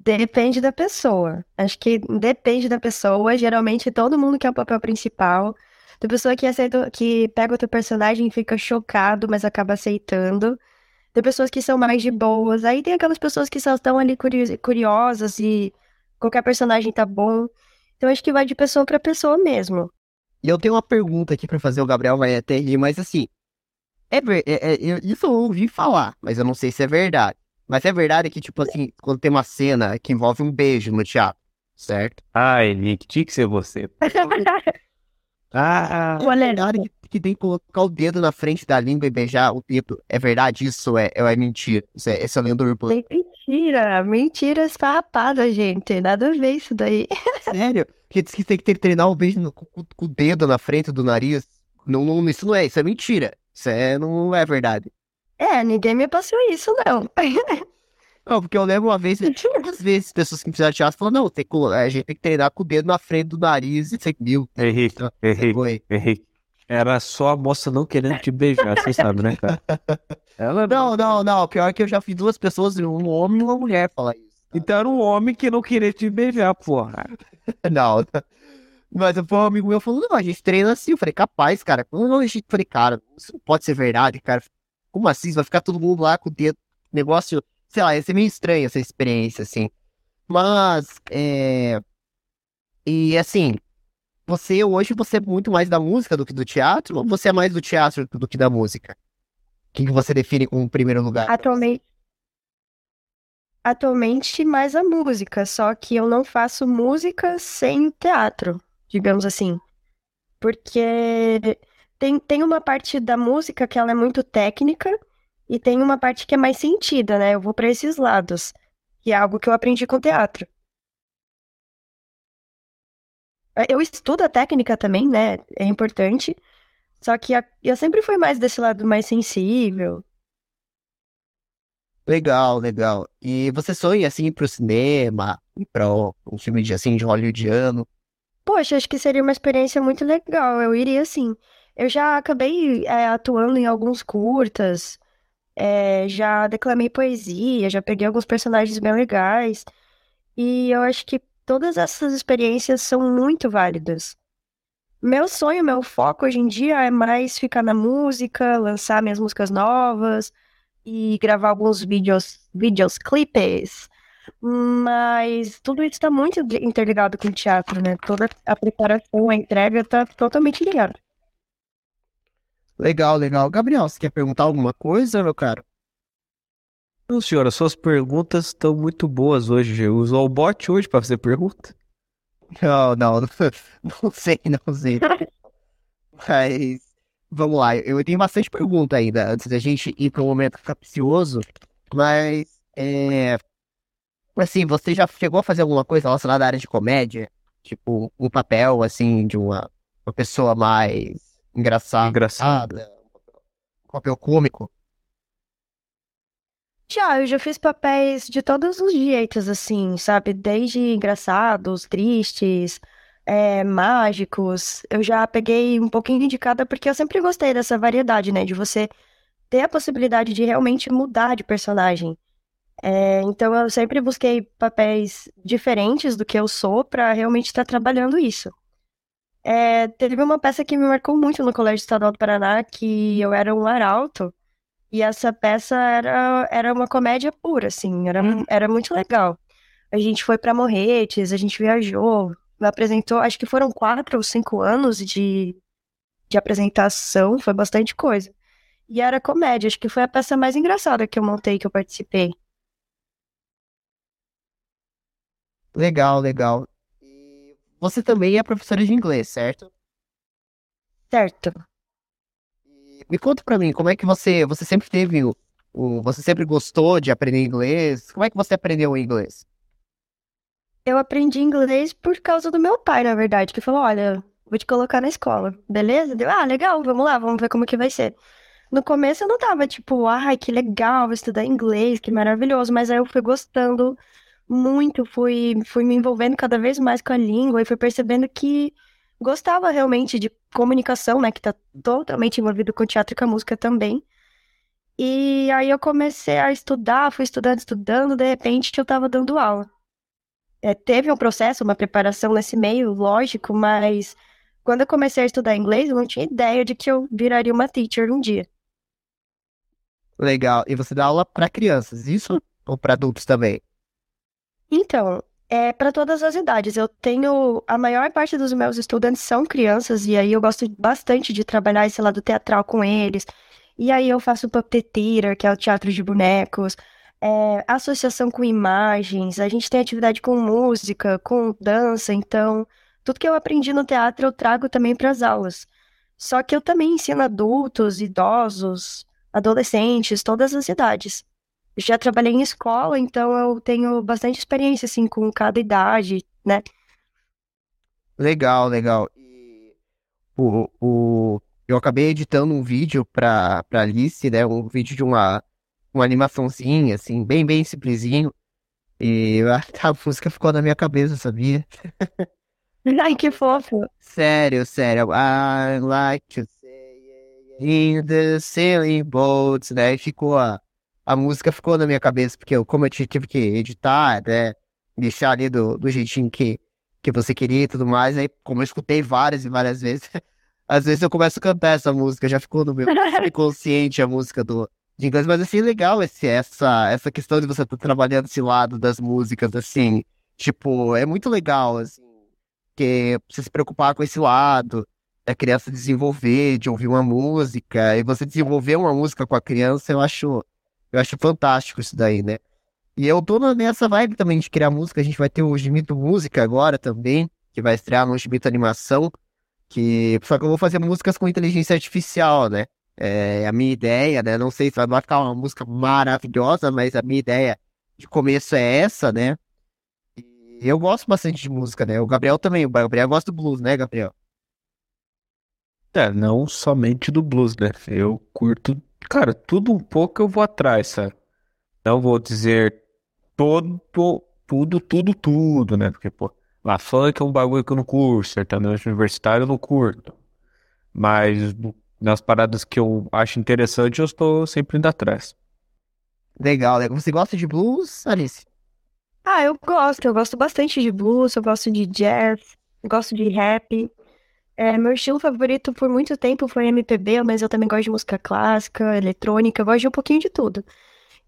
Depende da pessoa. Acho que depende da pessoa. Geralmente todo mundo quer o papel principal. Tem pessoa que aceita, que pega o teu personagem e fica chocado, mas acaba aceitando. Tem pessoas que são mais de boas. Aí tem aquelas pessoas que só estão ali curiosas e qualquer personagem tá bom. Então acho que vai de pessoa para pessoa mesmo. E eu tenho uma pergunta aqui para fazer, o Gabriel vai até rir, mas assim, é, é, é, isso eu ouvi falar, mas eu não sei se é verdade. Mas é verdade que, tipo assim, quando tem uma cena que envolve um beijo no teatro, certo? Ai, Nick, tinha que ser você. ah, é verdade que, que, tem que colocar o dedo na frente da língua e beijar o dedo. É verdade isso é, é mentira? Isso é, essa lenda urbana? Mentira, mentira esfarrapada, gente. Nada a ver isso daí. Sério? Que diz que tem que ter, treinar o beijo no, com, com, o dedo na frente do nariz. Não, não, isso não é, isso é mentira. Isso é, não é verdade. É, ninguém me passou isso, não. Não, porque eu lembro uma vez, muitas vezes, pessoas que fizeram teatro falaram, não, tem que, a gente tem que treinar com o dedo na frente do nariz e sei mil. Henrique, então, Henrique, Henrique. Era só a moça não querendo te beijar, você sabe, né, cara? Ela não, não, não. Pior que eu já vi duas pessoas, um homem e uma mulher falar isso. Tá? Então era um homem que não queria te beijar, porra. não. Mas um amigo meu falou, não, a gente treina assim. Eu falei, capaz, cara. Eu falei, cara, isso não pode ser verdade, cara. Como assim? Vai ficar todo mundo lá com o dedo. Negócio, sei lá, ia ser meio estranho essa experiência, assim. Mas, é. E assim, você hoje você é muito mais da música do que do teatro, ou você é mais do teatro do que da música? O que, que você define como primeiro lugar? Atualmente. Atualmente mais a música, só que eu não faço música sem teatro, digamos assim. Porque tem, tem uma parte da música que ela é muito técnica e tem uma parte que é mais sentida, né? Eu vou para esses lados, que é algo que eu aprendi com teatro. Eu estudo a técnica também, né? É importante. Só que eu sempre fui mais desse lado mais sensível. Legal, legal. E você sonha assim pro cinema, ir pra um filme de assim de hollywoodiano? Poxa, acho que seria uma experiência muito legal. Eu iria sim. Eu já acabei é, atuando em alguns curtas, é, já declamei poesia, já peguei alguns personagens bem legais. E eu acho que todas essas experiências são muito válidas. Meu sonho, meu foco hoje em dia é mais ficar na música, lançar minhas músicas novas e gravar alguns vídeos, vídeos, clipes. Mas tudo isso está muito interligado com o teatro, né? Toda a preparação, a entrega está totalmente ligada. Legal, legal. Gabriel, você quer perguntar alguma coisa, meu caro? Não, senhora, suas perguntas estão muito boas hoje. Usou o bot hoje para fazer pergunta? Não, não, não, sei, não sei. Mas vamos lá, eu tenho bastante pergunta ainda antes da gente ir para o momento capcioso. Mas é, assim, você já chegou a fazer alguma coisa relacionada à área de comédia? Tipo, um papel assim de uma, uma pessoa mais engraçada. Engraçada. Um papel cômico. Já, eu já fiz papéis de todos os jeitos, assim, sabe? Desde engraçados, tristes, é, mágicos. Eu já peguei um pouquinho de cada, porque eu sempre gostei dessa variedade, né? De você ter a possibilidade de realmente mudar de personagem. É, então eu sempre busquei papéis diferentes do que eu sou para realmente estar trabalhando isso. É, teve uma peça que me marcou muito no Colégio Estadual do Paraná, que eu era um arauto, e essa peça era, era uma comédia pura, assim, era, hum. era muito legal. A gente foi para Morretes, a gente viajou, apresentou, acho que foram quatro ou cinco anos de, de apresentação, foi bastante coisa. E era comédia, acho que foi a peça mais engraçada que eu montei, que eu participei. Legal, legal. Você também é professora de inglês, certo? Certo. Me conta pra mim, como é que você, você sempre teve o, o, você sempre gostou de aprender inglês? Como é que você aprendeu o inglês? Eu aprendi inglês por causa do meu pai, na verdade, que falou, olha, vou te colocar na escola, beleza? Deu, ah, legal, vamos lá, vamos ver como que vai ser. No começo eu não tava tipo, ai, que legal, vou estudar inglês, que maravilhoso, mas aí eu fui gostando muito, fui, fui me envolvendo cada vez mais com a língua e fui percebendo que gostava realmente de comunicação, né, que tá totalmente envolvido com teatro e com a música também. E aí eu comecei a estudar, fui estudando, estudando, de repente eu tava dando aula. é, teve um processo, uma preparação nesse meio, lógico, mas quando eu comecei a estudar inglês, eu não tinha ideia de que eu viraria uma teacher um dia. Legal. E você dá aula para crianças, isso? Ou para adultos também? Então, é para todas as idades. Eu tenho. A maior parte dos meus estudantes são crianças, e aí eu gosto bastante de trabalhar esse lado teatral com eles. E aí eu faço puppet theater, que é o teatro de bonecos, é, associação com imagens, a gente tem atividade com música, com dança, então tudo que eu aprendi no teatro eu trago também para as aulas. Só que eu também ensino adultos, idosos, adolescentes, todas as idades. Já trabalhei em escola, então eu tenho bastante experiência assim com cada idade, né? Legal, legal. O, o, eu acabei editando um vídeo para para Alice, né? Um vídeo de uma uma animaçãozinha, assim, bem, bem simplesinho. E a, a música ficou na minha cabeça, sabia? Ai, que fofo. Sério, sério. I like to say in the sailing boats, né? E ficou a, a música ficou na minha cabeça, porque eu, como eu tive que editar, né? Deixar ali do, do jeitinho que, que você queria e tudo mais, aí como eu escutei várias e várias vezes, às vezes eu começo a cantar essa música, já ficou no meu inconsciente a música do, de inglês, mas assim, legal esse, essa, essa questão de você estar tá trabalhando esse lado das músicas, assim, tipo, é muito legal, assim, que você se preocupar com esse lado, da criança desenvolver, de ouvir uma música, e você desenvolver uma música com a criança, eu acho, eu acho fantástico isso daí, né? E eu tô nessa vibe também de criar música, a gente vai ter o Gimito Música agora também, que vai estrear no Gimito Animação, que, só que eu vou fazer músicas com inteligência artificial, né? É a minha ideia, né? Não sei se vai ficar uma música maravilhosa, mas a minha ideia de começo é essa, né? E eu gosto bastante de música, né? O Gabriel também, o Gabriel gosta do blues, né, Gabriel? É, não somente do blues, né? Eu curto, cara, tudo um pouco eu vou atrás, sabe? Não vou dizer todo, tudo, tudo, tudo, né? Porque, pô, lá funk é um bagulho que eu não curto, sertanejo universitário eu não curto. Mas nas paradas que eu acho interessante, eu estou sempre indo atrás. Legal, legal. Você gosta de blues, Alice? Ah, eu gosto. Eu gosto bastante de blues, eu gosto de jazz, gosto de rap. É, meu estilo favorito por muito tempo foi MPB, mas eu também gosto de música clássica, eletrônica, gosto de um pouquinho de tudo.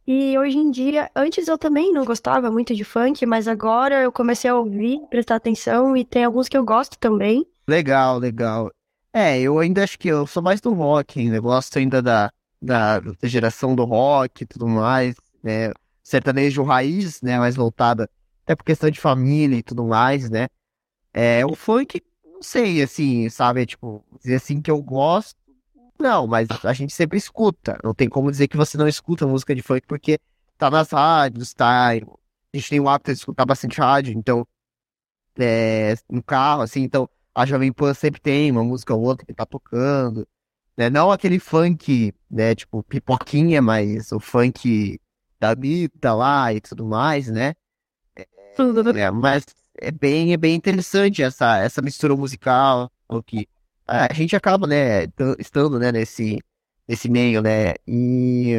E hoje em dia, antes eu também não gostava muito de funk, mas agora eu comecei a ouvir, prestar atenção e tem alguns que eu gosto também. Legal, legal. É, eu ainda acho que eu sou mais do rock ainda, eu gosto ainda da, da, da geração do rock e tudo mais, né? Sertanejo raiz, né? Mais voltada até por questão de família e tudo mais, né? É, o funk, não sei, assim, sabe? Tipo, dizer assim que eu gosto, não, mas a gente sempre escuta. Não tem como dizer que você não escuta música de funk, porque tá nas rádios, tá? A gente tem o hábito de escutar bastante rádio, então, é, no carro, assim, então a Jovem Pan sempre tem uma música ou outra que tá tocando, né? Não aquele funk, né, tipo, pipoquinha, mas o funk da Anitta lá e tudo mais, né? É, mas é bem, é bem interessante essa, essa mistura musical, que a gente acaba, né, estando, né, nesse, nesse meio, né? E,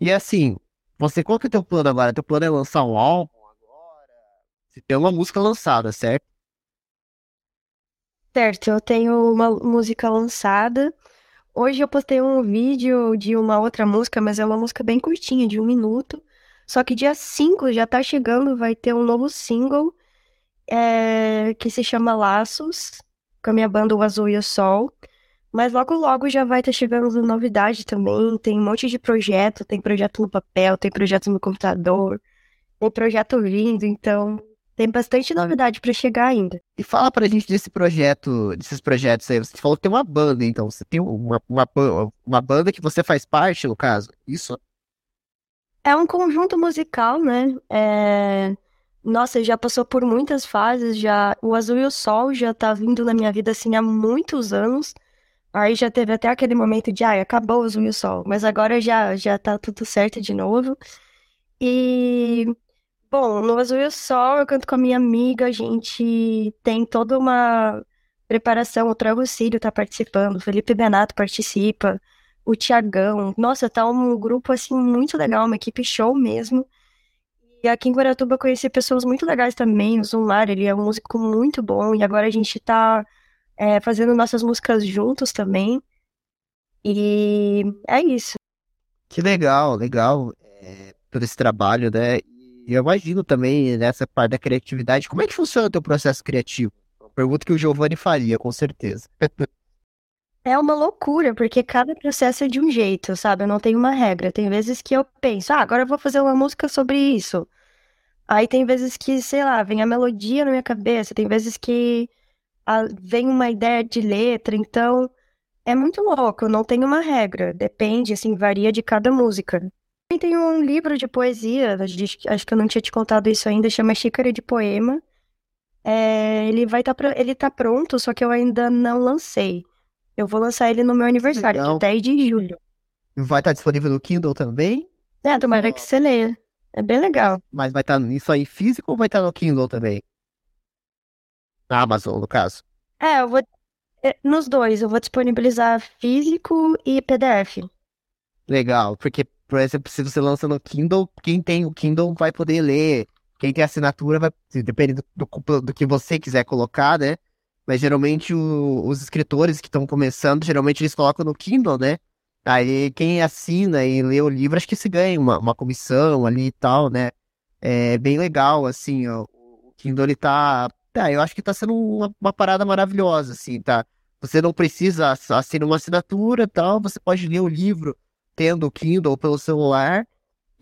e assim, você, qual que é o teu plano agora? Teu plano é lançar um álbum agora? Tem uma música lançada, certo? Certo, eu tenho uma música lançada. Hoje eu postei um vídeo de uma outra música, mas é uma música bem curtinha, de um minuto. Só que dia 5 já tá chegando, vai ter um novo single é, que se chama Laços, com a minha banda O Azul e o Sol. Mas logo logo já vai estar tá chegando novidade também. Tem um monte de projeto, tem projeto no papel, tem projeto no computador, tem projeto vindo, então tem bastante novidade para chegar ainda. E fala pra gente desse projeto, desses projetos aí. Você falou que tem uma banda, então. Você tem uma, uma, uma banda que você faz parte, no caso. Isso? É um conjunto musical, né? É... Nossa, já passou por muitas fases, já o Azul e o Sol já tá vindo na minha vida assim há muitos anos. Aí já teve até aquele momento de, ai, ah, acabou o Azul e o Sol, mas agora já já tá tudo certo de novo. E Bom, no Azul e o Sol eu canto com a minha amiga, a gente tem toda uma preparação, o Troy Rossílio tá participando, o Felipe Benato participa, o Tiagão. Nossa, tá um grupo, assim, muito legal, uma equipe show mesmo. E aqui em Guaratuba eu conheci pessoas muito legais também. O Zumar, ele é um músico muito bom. E agora a gente tá é, fazendo nossas músicas juntos também. E é isso. Que legal, legal. É, todo esse trabalho, né? E eu imagino também nessa parte da criatividade. Como é que funciona o teu processo criativo? Pergunta que o Giovanni faria, com certeza. É uma loucura, porque cada processo é de um jeito, sabe? Eu não tenho uma regra. Tem vezes que eu penso, ah, agora eu vou fazer uma música sobre isso. Aí tem vezes que, sei lá, vem a melodia na minha cabeça, tem vezes que vem uma ideia de letra, então é muito louco, não tem uma regra, depende, assim, varia de cada música. E tem um livro de poesia, acho que eu não tinha te contado isso ainda, chama Xícara de Poema. É, ele vai tá, ele tá pronto, só que eu ainda não lancei. Eu vou lançar ele no meu aniversário, Legal. 10 de julho. Vai estar disponível no Kindle também? É, tomara que você leia. É bem legal. Mas vai estar isso aí físico ou vai estar no Kindle também? Na Amazon, no caso. É, eu vou. É, nos dois, eu vou disponibilizar físico e PDF. Legal, porque, por exemplo, se você lança no Kindle, quem tem o Kindle vai poder ler. Quem tem assinatura vai. Depende do, do, do que você quiser colocar, né? Mas geralmente o, os escritores que estão começando, geralmente eles colocam no Kindle, né? Aí quem assina e lê o livro, acho que se ganha uma, uma comissão ali e tal, né? É bem legal, assim, ó. O Kindle ele tá. Tá, eu acho que tá sendo uma, uma parada maravilhosa, assim, tá? Você não precisa assinar uma assinatura tal, você pode ler o livro tendo o Kindle pelo celular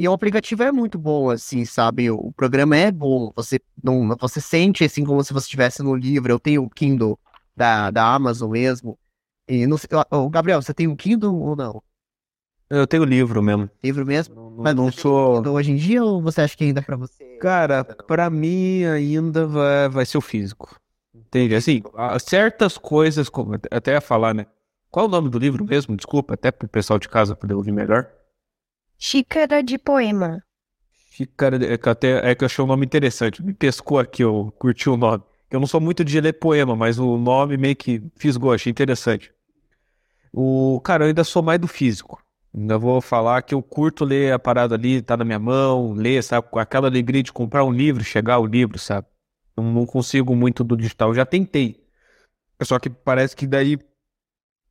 e o aplicativo é muito bom, assim, sabe? O programa é bom. Você não, você sente assim como se você estivesse no livro. Eu tenho o Kindle da, da Amazon mesmo. E não sei, oh, Gabriel, você tem o Kindle ou não? Eu tenho livro mesmo. Livro mesmo? Não, Mas não sou. Hoje em dia ou você acha que ainda é pra você? Cara, pra mim ainda vai, vai ser o físico. Entende? Assim, certas coisas, como até ia falar, né? Qual é o nome do livro mesmo? Desculpa, até pro pessoal de casa poder ouvir melhor. Xícara de poema. Xícara de... É que até é que eu achei o um nome interessante. Me pescou aqui, eu curti o nome. Eu não sou muito de ler poema, mas o nome meio que fisgou, achei interessante. O cara, eu ainda sou mais do físico. Ainda vou falar que eu curto ler a parada ali, tá na minha mão, ler, sabe? Com aquela alegria de comprar um livro, chegar ao livro, sabe? Eu não consigo muito do digital. Eu já tentei. Só que parece que daí,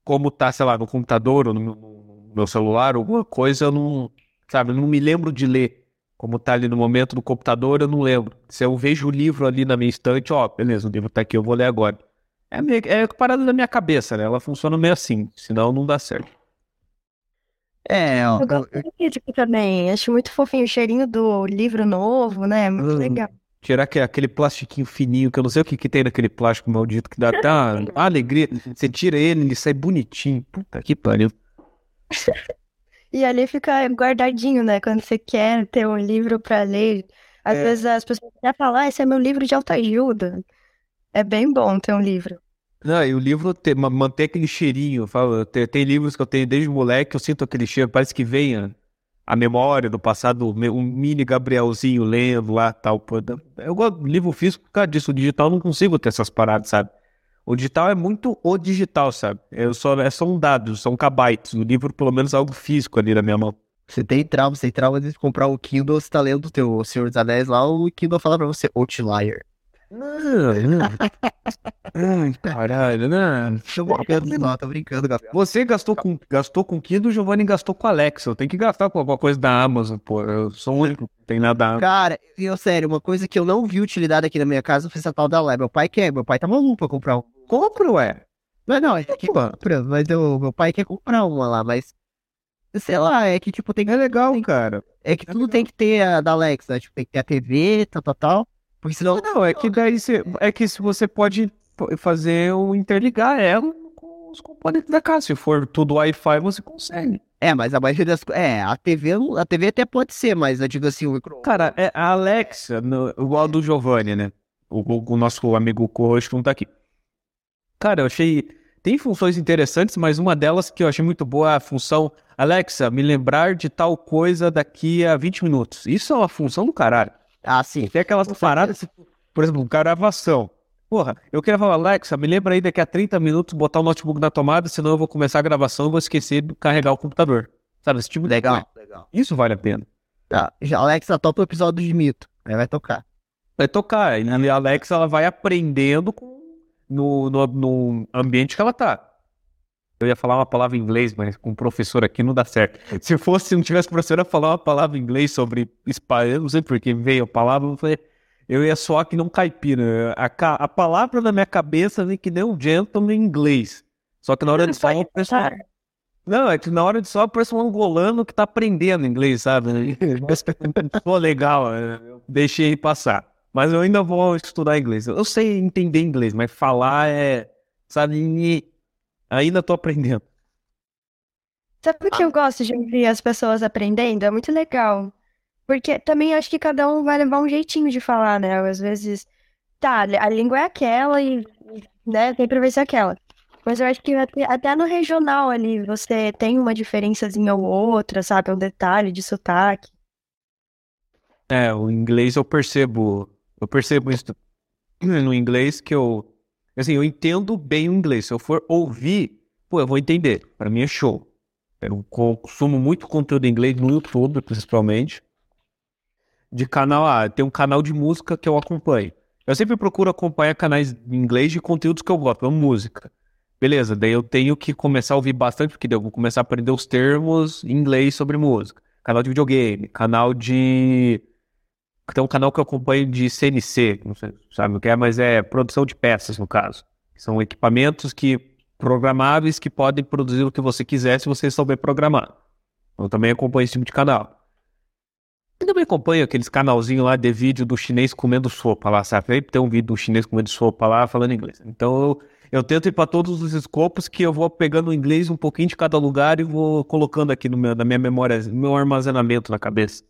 como tá, sei lá, no computador ou no meu celular, alguma coisa, eu não, sabe? Eu não me lembro de ler. Como tá ali no momento do computador, eu não lembro. Se eu vejo o livro ali na minha estante, ó, beleza, o livro tá aqui, eu vou ler agora. É, meio, é parada da minha cabeça, né? Ela funciona meio assim, senão não dá certo. É, ó. Eu gosto eu... também. Acho muito fofinho o cheirinho do livro novo, né? Muito hum, legal. Tirar aquele plastiquinho fininho, que eu não sei o que, que tem naquele plástico maldito, que dá até uma alegria. Você tira ele, ele sai bonitinho. Puta que pariu. E ali fica guardadinho, né? Quando você quer ter um livro para ler. Às é. vezes as pessoas até falam, ah, esse é meu livro de autoajuda. É bem bom ter um livro. Não, e o livro te, manter aquele cheirinho. Falo, tem, tem, livros que eu tenho desde moleque, eu sinto aquele cheiro, parece que vem a, memória do passado, um mini Gabrielzinho lendo lá tal. Eu gosto do livro físico por causa disso. O digital não consigo ter essas paradas, sabe? O digital é muito o digital, sabe? Eu só, é só um dado, são kbytes. O livro, pelo menos, é algo físico ali na minha mão. Você tem trauma, você tem trauma de comprar o Kindle, você tá lendo o teu Senhor dos Anéis lá, o Kindle fala pra você, Outlier. Não, não. Ai, caralho, não. Tô brincando, não, tô brincando, Gabriel. Você gastou com, gastou com Kindle, o Giovanni gastou com Alexa. Eu tenho que gastar com alguma coisa da Amazon, pô. Eu sou o único, não tem nada. Cara, eu sério, uma coisa que eu não vi utilidade aqui na minha casa foi essa tal da Lab. Meu pai quer, meu pai tá maluco pra comprar um compro, ué. Mas não, é que compra, mas eu, meu pai quer comprar uma lá, mas. Sei lá, é que tipo tem. É legal, tem, cara. É que é tudo legal. tem que ter a da Alexa, né? tipo, tem que ter a TV, tal, tal, tal. Porque senão. Não, é que daí você, é que se você pode fazer o interligar ela com os componentes da casa. Se for tudo Wi-Fi, você consegue. É, mas a maioria das É, a TV, a TV até pode ser, mas eu digo assim, o micro. Cara, é a Alexa, no, igual do Giovanni, né? O, o, o nosso amigo Corroxo não tá aqui. Cara, eu achei. Tem funções interessantes, mas uma delas que eu achei muito boa é a função Alexa, me lembrar de tal coisa daqui a 20 minutos. Isso é uma função do caralho. Ah, sim. Tem aquelas paradas, por exemplo, gravação. Porra, eu queria falar, Alexa, me lembra aí daqui a 30 minutos botar o notebook na tomada, senão eu vou começar a gravação e vou esquecer de carregar o computador. Sabe, esse tipo de Legal, legal. Isso vale a pena. Ah, já, Alexa, toca o episódio de mito. Aí vai tocar. Vai tocar. E a Alexa ela vai aprendendo com, no, no, no ambiente que ela tá. Eu ia falar uma palavra em inglês, mas com o professor aqui não dá certo. Se fosse, se não tivesse professor, eu ia falar uma palavra em inglês sobre spa. Eu não sei porque veio a palavra, eu, falei, eu ia soar que não caipira. A, a palavra na minha cabeça vem que nem um gentleman em inglês. Só que na hora de falar, eu penso, não, é que na hora de só parece um angolano que tá aprendendo inglês, sabe? Pô, legal, eu deixei passar. Mas eu ainda vou estudar inglês. Eu sei entender inglês, mas falar é. Sabe? Ainda tô aprendendo. Sabe o que eu gosto de ouvir as pessoas aprendendo? É muito legal. Porque também acho que cada um vai levar um jeitinho de falar, né? Às vezes, tá, a língua é aquela e, né, sempre vai ser aquela. Mas eu acho que até, até no regional ali você tem uma diferençazinha ou outra, sabe? Um detalhe de sotaque. É, o inglês eu percebo. Eu percebo isso no inglês que eu. Assim, eu entendo bem o inglês. Se eu for ouvir, pô, eu vou entender. Para mim é show. Eu consumo muito conteúdo em inglês no YouTube, principalmente. De canal A. Tem um canal de música que eu acompanho. Eu sempre procuro acompanhar canais em inglês de conteúdos que eu gosto, como música. Beleza, daí eu tenho que começar a ouvir bastante, porque daí eu vou começar a aprender os termos em inglês sobre música. Canal de videogame, canal de. Tem um canal que eu acompanho de CNC, não sei, sabe o que é, mas é produção de peças, no caso. São equipamentos que programáveis que podem produzir o que você quiser se você souber programar. Eu também acompanho esse tipo de canal. Eu também acompanho aqueles canalzinhos lá de vídeo do chinês comendo sopa lá, sabe? Sempre tem um vídeo do chinês comendo sopa lá falando inglês. Então eu eu tento ir para todos os escopos que eu vou pegando o inglês um pouquinho de cada lugar e vou colocando aqui no meu, na minha memória, no meu armazenamento na cabeça.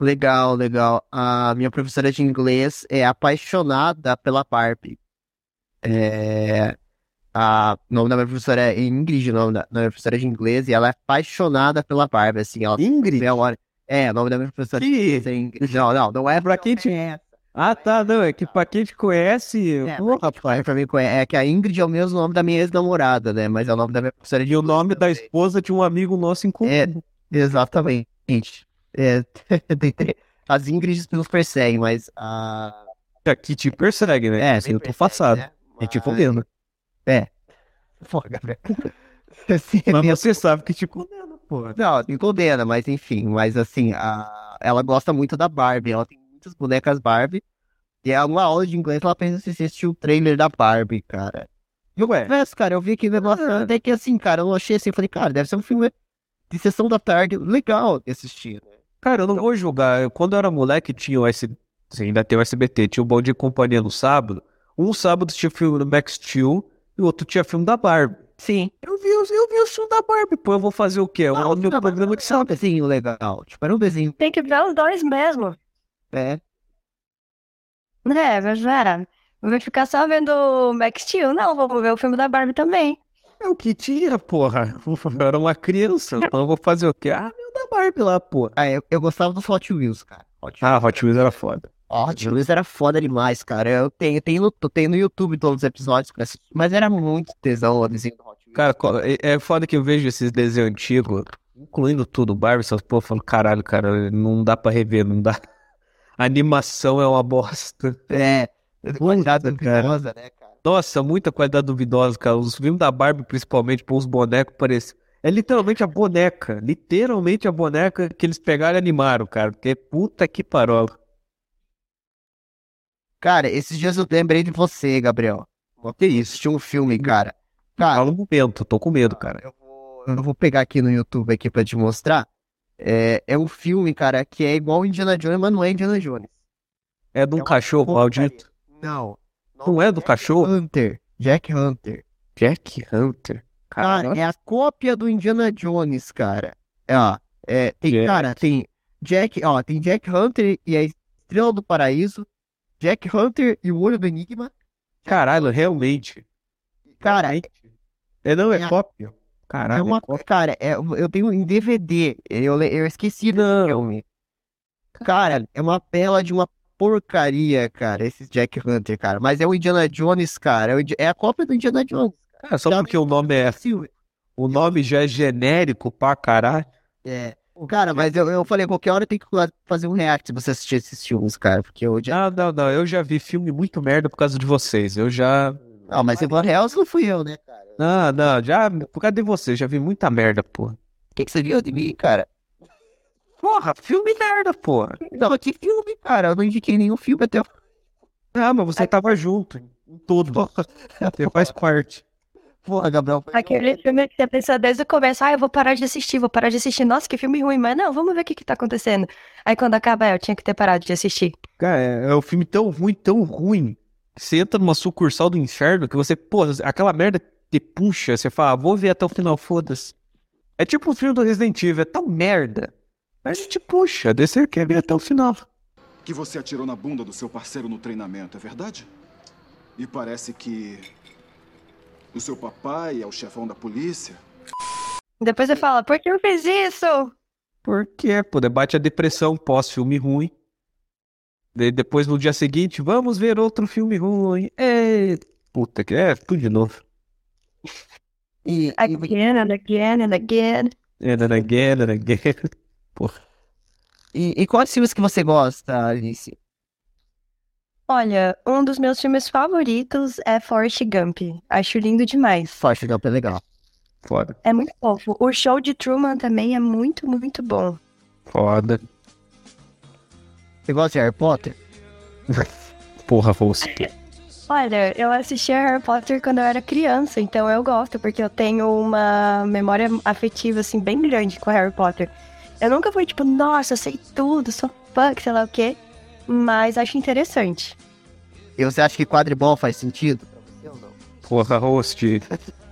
Legal, legal. A minha professora de inglês é apaixonada pela Barbie. É... A... O nome da minha professora é Ingrid, o nome da, minha professora de inglês, e ela é apaixonada pela Barbie, assim, ela... Ingrid? É, o nome da minha professora de inglês é Ingrid. Não, não, não é pra quem te... Ah, tá, não, é que pra quem te conhece. É, porra, pra, pra mim, é que a Ingrid é o mesmo nome da minha ex-namorada, né? Mas é o nome da minha professora de E o nome da esposa de um amigo nosso em comum. É, exatamente. É, as Ingrids nos perseguem, mas a. Aqui te persegue, né? É, sim, eu tô passado. Né? É te fodendo. É. Porra, Gabriel. mas você sabe que te condena, porra. Não, me condena, mas enfim. Mas assim, a... ela gosta muito da Barbie. Ela tem muitas bonecas Barbie. E é uma aula de inglês, ela pensa se assistir o trailer da Barbie, cara. E eu confesso, cara, eu vi aquele negócio, ah. até que assim, cara, eu achei assim, falei, cara, deve ser um filme de sessão da tarde legal de assistir, né? Cara, eu não vou julgar. Quando eu era moleque, tinha o S... Assim, ainda tem o SBT, tinha o Bom Dia e Companhia no sábado. Um sábado tinha filme do Max Steel e o outro tinha filme da Barbie. Sim. Eu vi, eu vi o filme da Barbie, pô, eu vou fazer o quê? Não, o meu programa de um desenho legal. Tipo, era um desenho. Tem que ver os dois mesmo. É. É, mas era. Vou ficar só vendo o Max Steel? Não, vou ver o filme da Barbie também. É o que tinha, porra. Eu era uma criança, então eu vou fazer o quê? Ah, meu da Barbie lá, porra. Ah, eu, eu gostava dos Hot Wheels, cara. Hot ah, Hot Wheels era foda. Hot Wheels era foda demais, cara. Eu tenho, tenho, no, tenho no YouTube todos os episódios pra assistir, mas era muito tesão o desenho do Hot Wheels. Cara, é, é foda que eu vejo esses desenhos antigos, incluindo tudo, Barbie, essas porra, falando, caralho, cara, não dá pra rever, não dá. A animação é uma bosta. É, qualidade duvidosa, né, cara? Nossa, muita qualidade duvidosa, cara. Os filmes da Barbie, principalmente, pô, os bonecos parecem. É literalmente a boneca. Literalmente a boneca que eles pegaram e animaram, cara. Porque puta que parola. Cara, esses dias eu lembrei de você, Gabriel. O que é isso? Tinha um filme, cara. Cara, Fala um momento, tô com medo, cara. Eu vou, eu vou pegar aqui no YouTube aqui pra te mostrar. É, é um filme, cara, que é igual Indiana Jones, mas não é Indiana Jones. É de um é cachorro maldito? Não. Não, não é do Jack cachorro? Hunter. Jack Hunter. Jack Hunter. Cara, é a cópia do Indiana Jones, cara. É, ó, é, tem, Jack. cara, tem Jack, ó, tem Jack Hunter e a Estrela do Paraíso, Jack Hunter e o Olho do Enigma. Caralho, realmente. Cara, é, não, é, é cópia. Caralho. É uma, cara, é, eu tenho em DVD. Eu, eu esqueci do filme. Cara, é uma bela de uma porcaria, cara, esse Jack Hunter, cara. Mas é o Indiana Jones, cara. É, é a cópia do Indiana Jones. Cara, só porque o nome é. O nome já é genérico pra caralho. É. Cara, mas eu, eu falei, qualquer hora tem que fazer um react se você assistir esses filmes, cara, porque eu já... Não, não, não, eu já vi filme muito merda por causa de vocês, eu já... Não, mas em real não fui eu, né, cara? Não, não, já, por causa de vocês, já vi muita merda, porra. O que, que você viu de mim, cara? Porra, filme merda, porra. Não, que filme, cara? Eu não indiquei nenhum filme até... Ah, mas você tava junto em tudo. Você faz parte. Porra, Gabriel. Aquele filme que você pensa desde o começo, ah, eu vou parar de assistir, vou parar de assistir. Nossa, que filme ruim, mas não, vamos ver o que, que tá acontecendo. Aí quando acaba, eu tinha que ter parado de assistir. Cara, é, é um filme tão ruim, tão ruim. Você entra numa sucursal do inferno que você, pô, aquela merda te puxa, você fala, ah, vou ver até o final, foda-se. É tipo o filme do Resident Evil, é tão merda. Mas te puxa, daí você quer ver até o final. Que você atirou na bunda do seu parceiro no treinamento, é verdade? E parece que o seu papai é o chefão da polícia? Depois você fala, por que eu fiz isso? Porque, pô, debate a depressão pós-filme ruim. De, depois no dia seguinte, vamos ver outro filme ruim. É, puta que é, tudo de novo. E, again and again and again. And again and again. Porra. E, e quais filmes que você gosta, Alice? Olha, um dos meus filmes favoritos é Forrest Gump. Acho lindo demais. Forrest Gump é legal. Foda. É muito fofo. O show de Truman também é muito, muito bom. Foda. Você gosta de Harry Potter? Porra, você. Olha, eu assisti a Harry Potter quando eu era criança, então eu gosto, porque eu tenho uma memória afetiva, assim, bem grande com Harry Potter. Eu nunca fui tipo, nossa, eu sei tudo, sou fã, sei lá o quê mas acho interessante. E você acha que quadribol faz sentido Porra, host.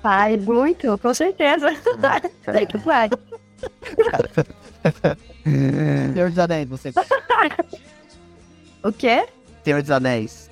Faz muito, com certeza. Sei que faz. Senhor dos Anéis, você. o quê? Senhor dos Anéis.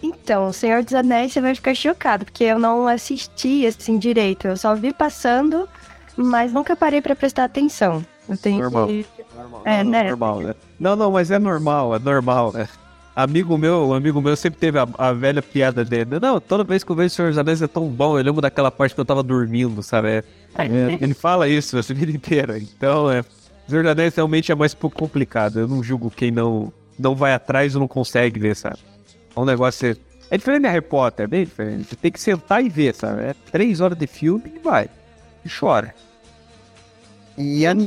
Então, Senhor dos Anéis você vai ficar chocado, porque eu não assisti assim direito. Eu só vi passando, mas nunca parei para prestar atenção. Eu tenho normal. Que... Normal, é, né? Normal, né? Não, não, mas é normal, é normal, né? Amigo meu, um amigo meu sempre teve a, a, velha piada dele. Não, toda vez que eu vejo o Senhor dos Anéis é tão bom, eu lembro daquela parte que eu tava dormindo, sabe? É, é, ele fala isso a vida inteira. Então, é, o Senhor dos Anéis realmente é mais pouco complicado. Eu não julgo quem não, não vai atrás ou não consegue ver, sabe? É um negócio. É, é diferente de Harry Potter, é bem diferente. Você tem que sentar e ver, sabe? É três horas de filme e vai. E chora. E anime,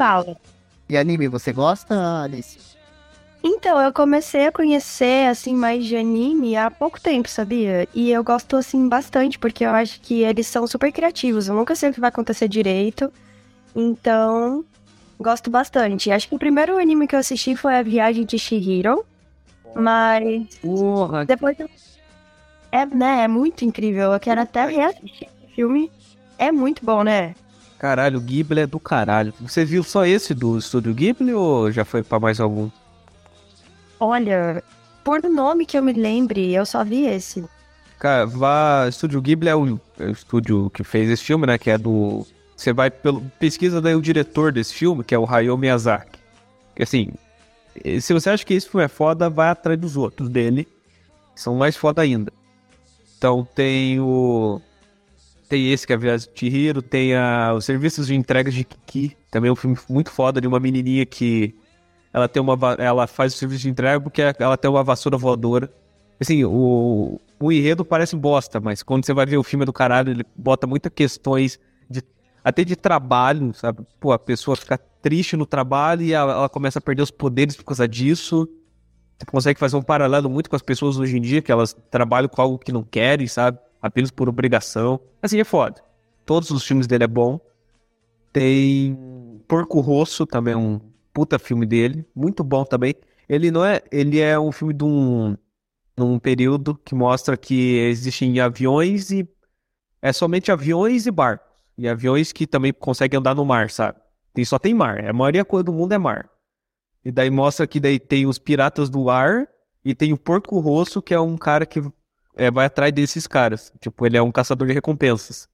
e anime, você gosta, Alice? Então, eu comecei a conhecer, assim, mais de anime há pouco tempo, sabia? E eu gosto, assim, bastante, porque eu acho que eles são super criativos. Eu nunca sei o que vai acontecer direito. Então, gosto bastante. Acho que o primeiro anime que eu assisti foi A Viagem de Shihiro. Mas. Porra. Depois. É, né? É muito incrível. Eu quero até reassistir o filme. É muito bom, né? Caralho, o Ghibli é do caralho. Você viu só esse do estúdio Ghibli ou já foi para mais algum? Olha, por nome que eu me lembre, eu só vi esse. Cara, vá. Estúdio Ghibli é o, é o estúdio que fez esse filme, né? Que é do. Você vai pelo. Pesquisa daí o diretor desse filme, que é o Hayao Miyazaki. Que assim. Se você acha que esse filme é foda, vai atrás dos outros dele. Que são mais foda ainda. Então tem o. Tem esse que é a Viagem de Chihiro, tem a, os serviços de entregas de Kiki, também é um filme muito foda de uma menininha que ela tem uma ela faz o serviço de entrega porque ela tem uma vassoura voadora. Assim, o, o enredo parece bosta, mas quando você vai ver o filme do caralho, ele bota muitas questões de até de trabalho, sabe? Pô, a pessoa fica triste no trabalho e ela, ela começa a perder os poderes por causa disso. Você consegue fazer um paralelo muito com as pessoas hoje em dia, que elas trabalham com algo que não querem, sabe? Apenas por obrigação. Assim, é foda. Todos os filmes dele é bom. Tem Porco Rosso, também é um puta filme dele, muito bom também. Ele não é, ele é um filme de um num período que mostra que existem aviões e é somente aviões e barcos. E aviões que também conseguem andar no mar, sabe? Tem, só tem mar. A maioria do mundo é mar. E daí mostra que daí tem os piratas do ar e tem o Porco Rosso, que é um cara que é, vai atrás desses caras. Tipo, ele é um caçador de recompensas.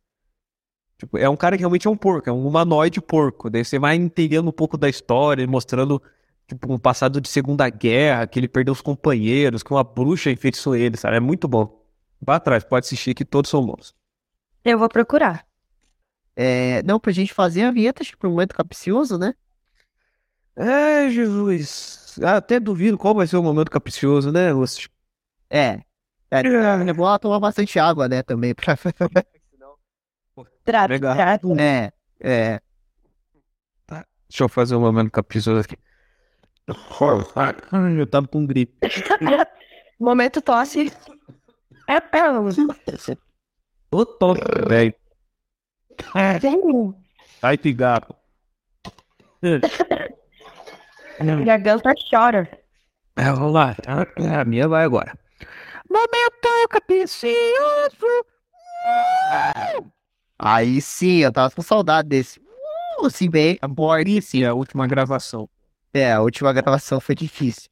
Tipo, é um cara que realmente é um porco, é um humanoide porco. Daí você vai entendendo um pouco da história, mostrando tipo, um passado de Segunda Guerra, que ele perdeu os companheiros, que uma bruxa enfeitiçou ele, sabe? É muito bom. Vá atrás, pode assistir que todos são bons. Eu vou procurar. É, não, pra gente fazer a vinheta, acho que pro momento capcioso, né? É, Jesus. Ah, Até duvido qual vai ser o momento capcioso, né, Lúcio? É. É, é bom ela tomar bastante água, né, também. Pra... Trato, trato. É, é. Deixa eu fazer o momento capcioso aqui. Eu tava com gripe. Momento tosse. É, é, Ô, tosse, velho. Vem. Ai, pigapo. Garganta chora. É, vamos lá. A minha vai agora. Momento capcioso. Aí sim, eu tava com saudade desse. Uh, assim, bem, Sim, a última gravação. É, a última gravação foi difícil.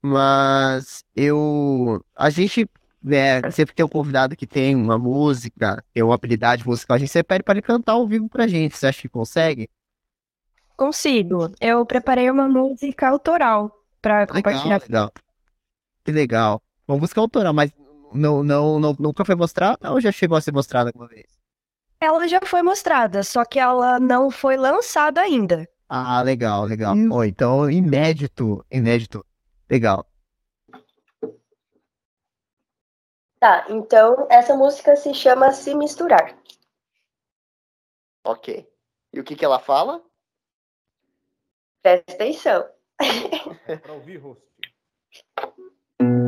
Mas eu. A gente, né, sempre tem um convidado que tem uma música, tem uma habilidade musical, a gente sempre pede pra ele cantar ao vivo pra gente. Você acha que consegue? Consigo. Eu preparei uma música autoral pra Legal, compartilhar. legal. Que legal. Uma música autoral, mas não, não, não, nunca foi mostrada ou já chegou a ser mostrada alguma vez? Ela já foi mostrada, só que ela não foi lançada ainda. Ah, legal, legal. Hum. Ó, então, inédito, inédito. Legal. Tá, então essa música se chama Se Misturar. Ok. E o que que ela fala? Presta atenção. Pra ouvir, rosto.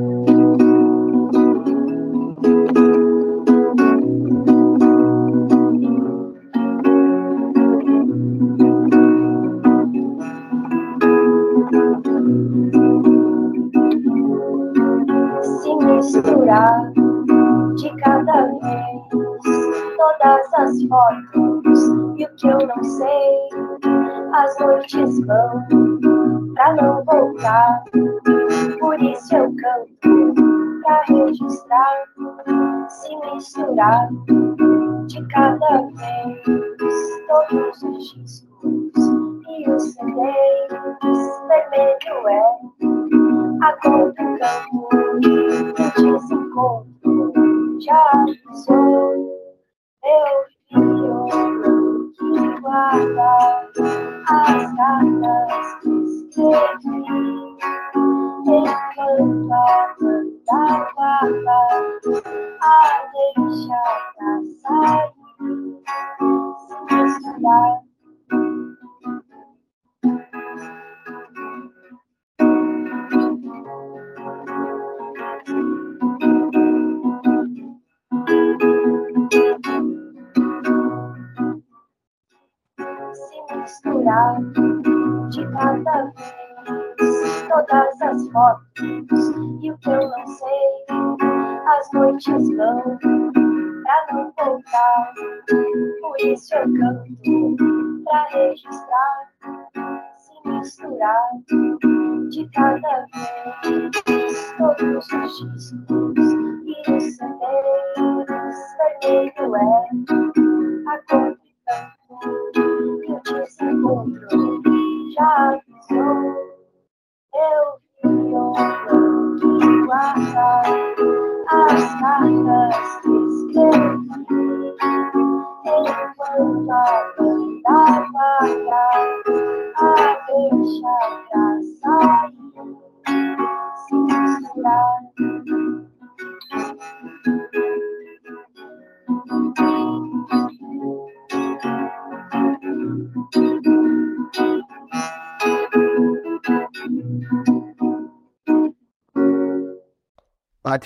Misturar de cada vez todas as fotos e o que eu não sei. As noites vão pra não voltar, por isso eu canto pra registrar. Se misturar de cada vez todos os discos e os CDs. Vermelho é a cor do campo do desencontro. Já avisou meu filho que guarda Noites vão pra não voltar, por isso eu canto pra registrar. Se misturar de cada vez todos os discos e os CDs. Vermelho é a cor do campo e o desencontro já avisou. Eu vi ontem que guarda as cartas que escrevi enquanto a banda vaga a deixa pra sair se misturar.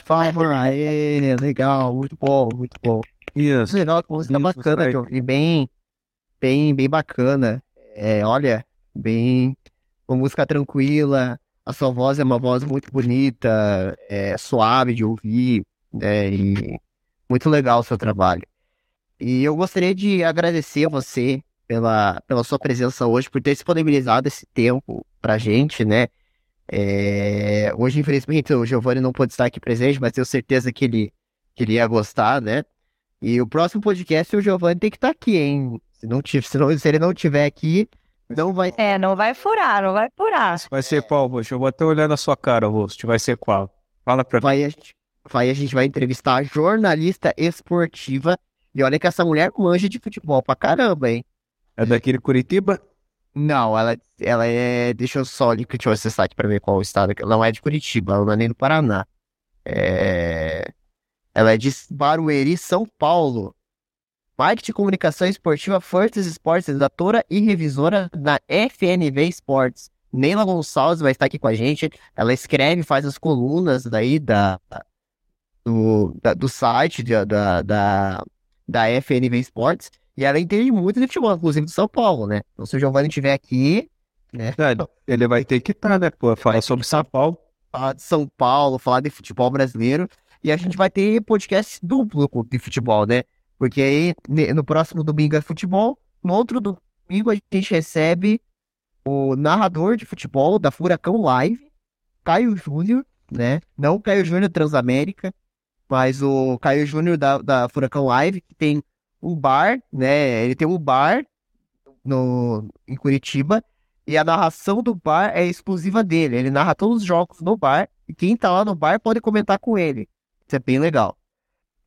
Palma, aê, legal, muito bom, muito bom. Isso. Legal, que música Isso, bacana, aí. John, e bem, bem, bem bacana. É, olha, bem, uma música tranquila, a sua voz é uma voz muito bonita, é suave de ouvir, né, e muito legal o seu trabalho. E eu gostaria de agradecer a você pela, pela sua presença hoje, por ter disponibilizado esse tempo pra gente, né? É, hoje, infelizmente, o Giovanni não pôde estar aqui presente, mas tenho certeza que ele, que ele ia gostar, né? E o próximo podcast o Giovanni tem que estar aqui, hein? Se, não, se, não- se ele não estiver aqui, não vai. É, não vai furar, não vai furar. Vai ser qual, rosto? Eu vou até olhar na sua cara, rosto. Vai ser qual? Fala pra mim. Vai, a gente, vai, a gente vai entrevistar a jornalista esportiva E olha que essa mulher manja de futebol pra caramba, hein? É daquele Curitiba? Não, ela, ela é. Deixa eu só deixa eu esse site pra ver qual o estado. Ela não é de Curitiba, ela não é nem do Paraná. É... Ela é de Barueri, São Paulo. Marketing, comunicação esportiva, Fortes Esportes, redatora e revisora da FNV Esportes. Neila Gonçalves vai estar aqui com a gente. Ela escreve, faz as colunas daí da, do, da, do site da, da, da, da FNV Esportes. E ela entende muito de futebol, inclusive de São Paulo, né? Então, se o Giovanni estiver aqui, né? É, ele vai ter que estar, tá, né? Pô, falar sobre São Paulo. Falar de São Paulo, falar de futebol brasileiro. E a gente vai ter podcast duplo de futebol, né? Porque aí no próximo domingo é futebol, no outro domingo a gente recebe o narrador de futebol da Furacão Live, Caio Júnior, né? Não o Caio Júnior Transamérica, mas o Caio Júnior da, da Furacão Live, que tem um bar, né? Ele tem um bar no, em Curitiba e a narração do bar é exclusiva dele. Ele narra todos os jogos no bar e quem tá lá no bar pode comentar com ele. Isso é bem legal.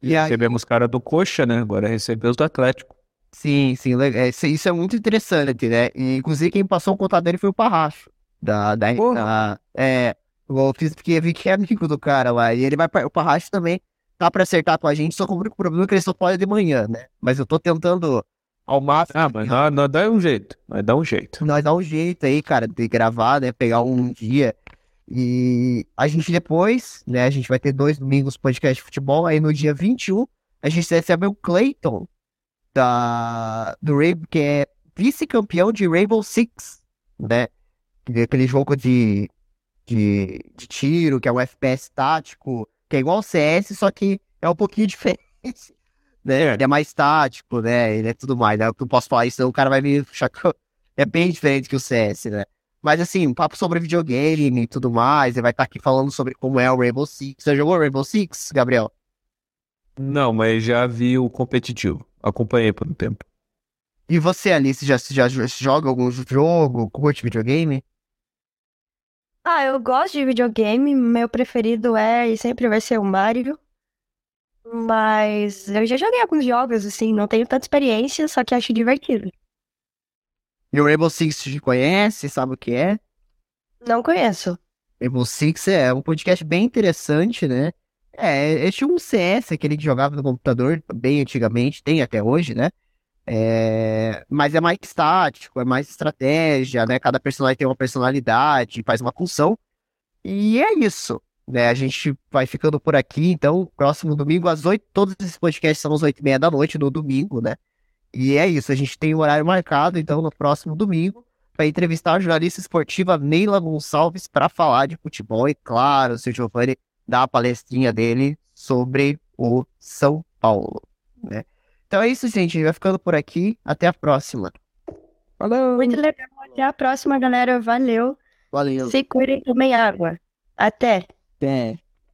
E aí... Recebemos cara do Coxa, né? Agora recebemos do Atlético. Sim, sim, é, isso é muito interessante, né? E, inclusive quem passou o contato dele foi o Parracho. Da, da, da é, eu fiz porque vi que é amigo do cara lá. E ele vai, o Parracho também tá pra acertar com a gente, só que o único problema é que ele só pode de manhã, né? Mas eu tô tentando ao máximo. Ah, mas nós, nós dá um jeito. Nós dá um jeito. Nós dá um jeito aí, cara, de gravar, né? Pegar um dia. E a gente depois, né? A gente vai ter dois domingos podcast de futebol. Aí no dia 21, a gente recebe o Clayton, da, do Rainbow, que é vice-campeão de Rainbow Six, né? Aquele jogo de, de, de tiro, que é um FPS tático, que é igual ao CS, só que é um pouquinho diferente. Né? Ele é mais tático, né? Ele é tudo mais. Né? Eu não posso falar isso, senão o cara vai me que é bem diferente que o CS, né? Mas assim, um papo sobre videogame e tudo mais. Ele vai estar aqui falando sobre como é o Rainbow Six. Você jogou Rainbow Six, Gabriel? Não, mas já vi o competitivo. Acompanhei por um tempo. E você, Alice, já, já joga algum jogo? Curte videogame? Ah, eu gosto de videogame. Meu preferido é e sempre vai ser o Mario. Mas eu já joguei alguns jogos, assim, não tenho tanta experiência, só que acho divertido. E o Rainbow Six te conhece? Sabe o que é? Não conheço. Rainbow Six é um podcast bem interessante, né? É, é tipo um CS, aquele que jogava no computador bem antigamente, tem até hoje, né? É... Mas é mais estático, é mais estratégia, né? Cada personagem tem uma personalidade, faz uma função. E é isso, né? A gente vai ficando por aqui, então, próximo domingo, às oito, todos esses podcasts são às oito e meia da noite, no domingo, né? E é isso, a gente tem o horário marcado, então, no próximo domingo, para entrevistar a jornalista esportiva Neila Gonçalves para falar de futebol. E claro, o seu Giovanni dá a palestrinha dele sobre o São Paulo, né? Então é isso, gente. A gente vai ficando por aqui. Até a próxima. Falou! Muito legal. Até a próxima, galera. Valeu. Valeu. Se cuidem, tomem água. Até. Até.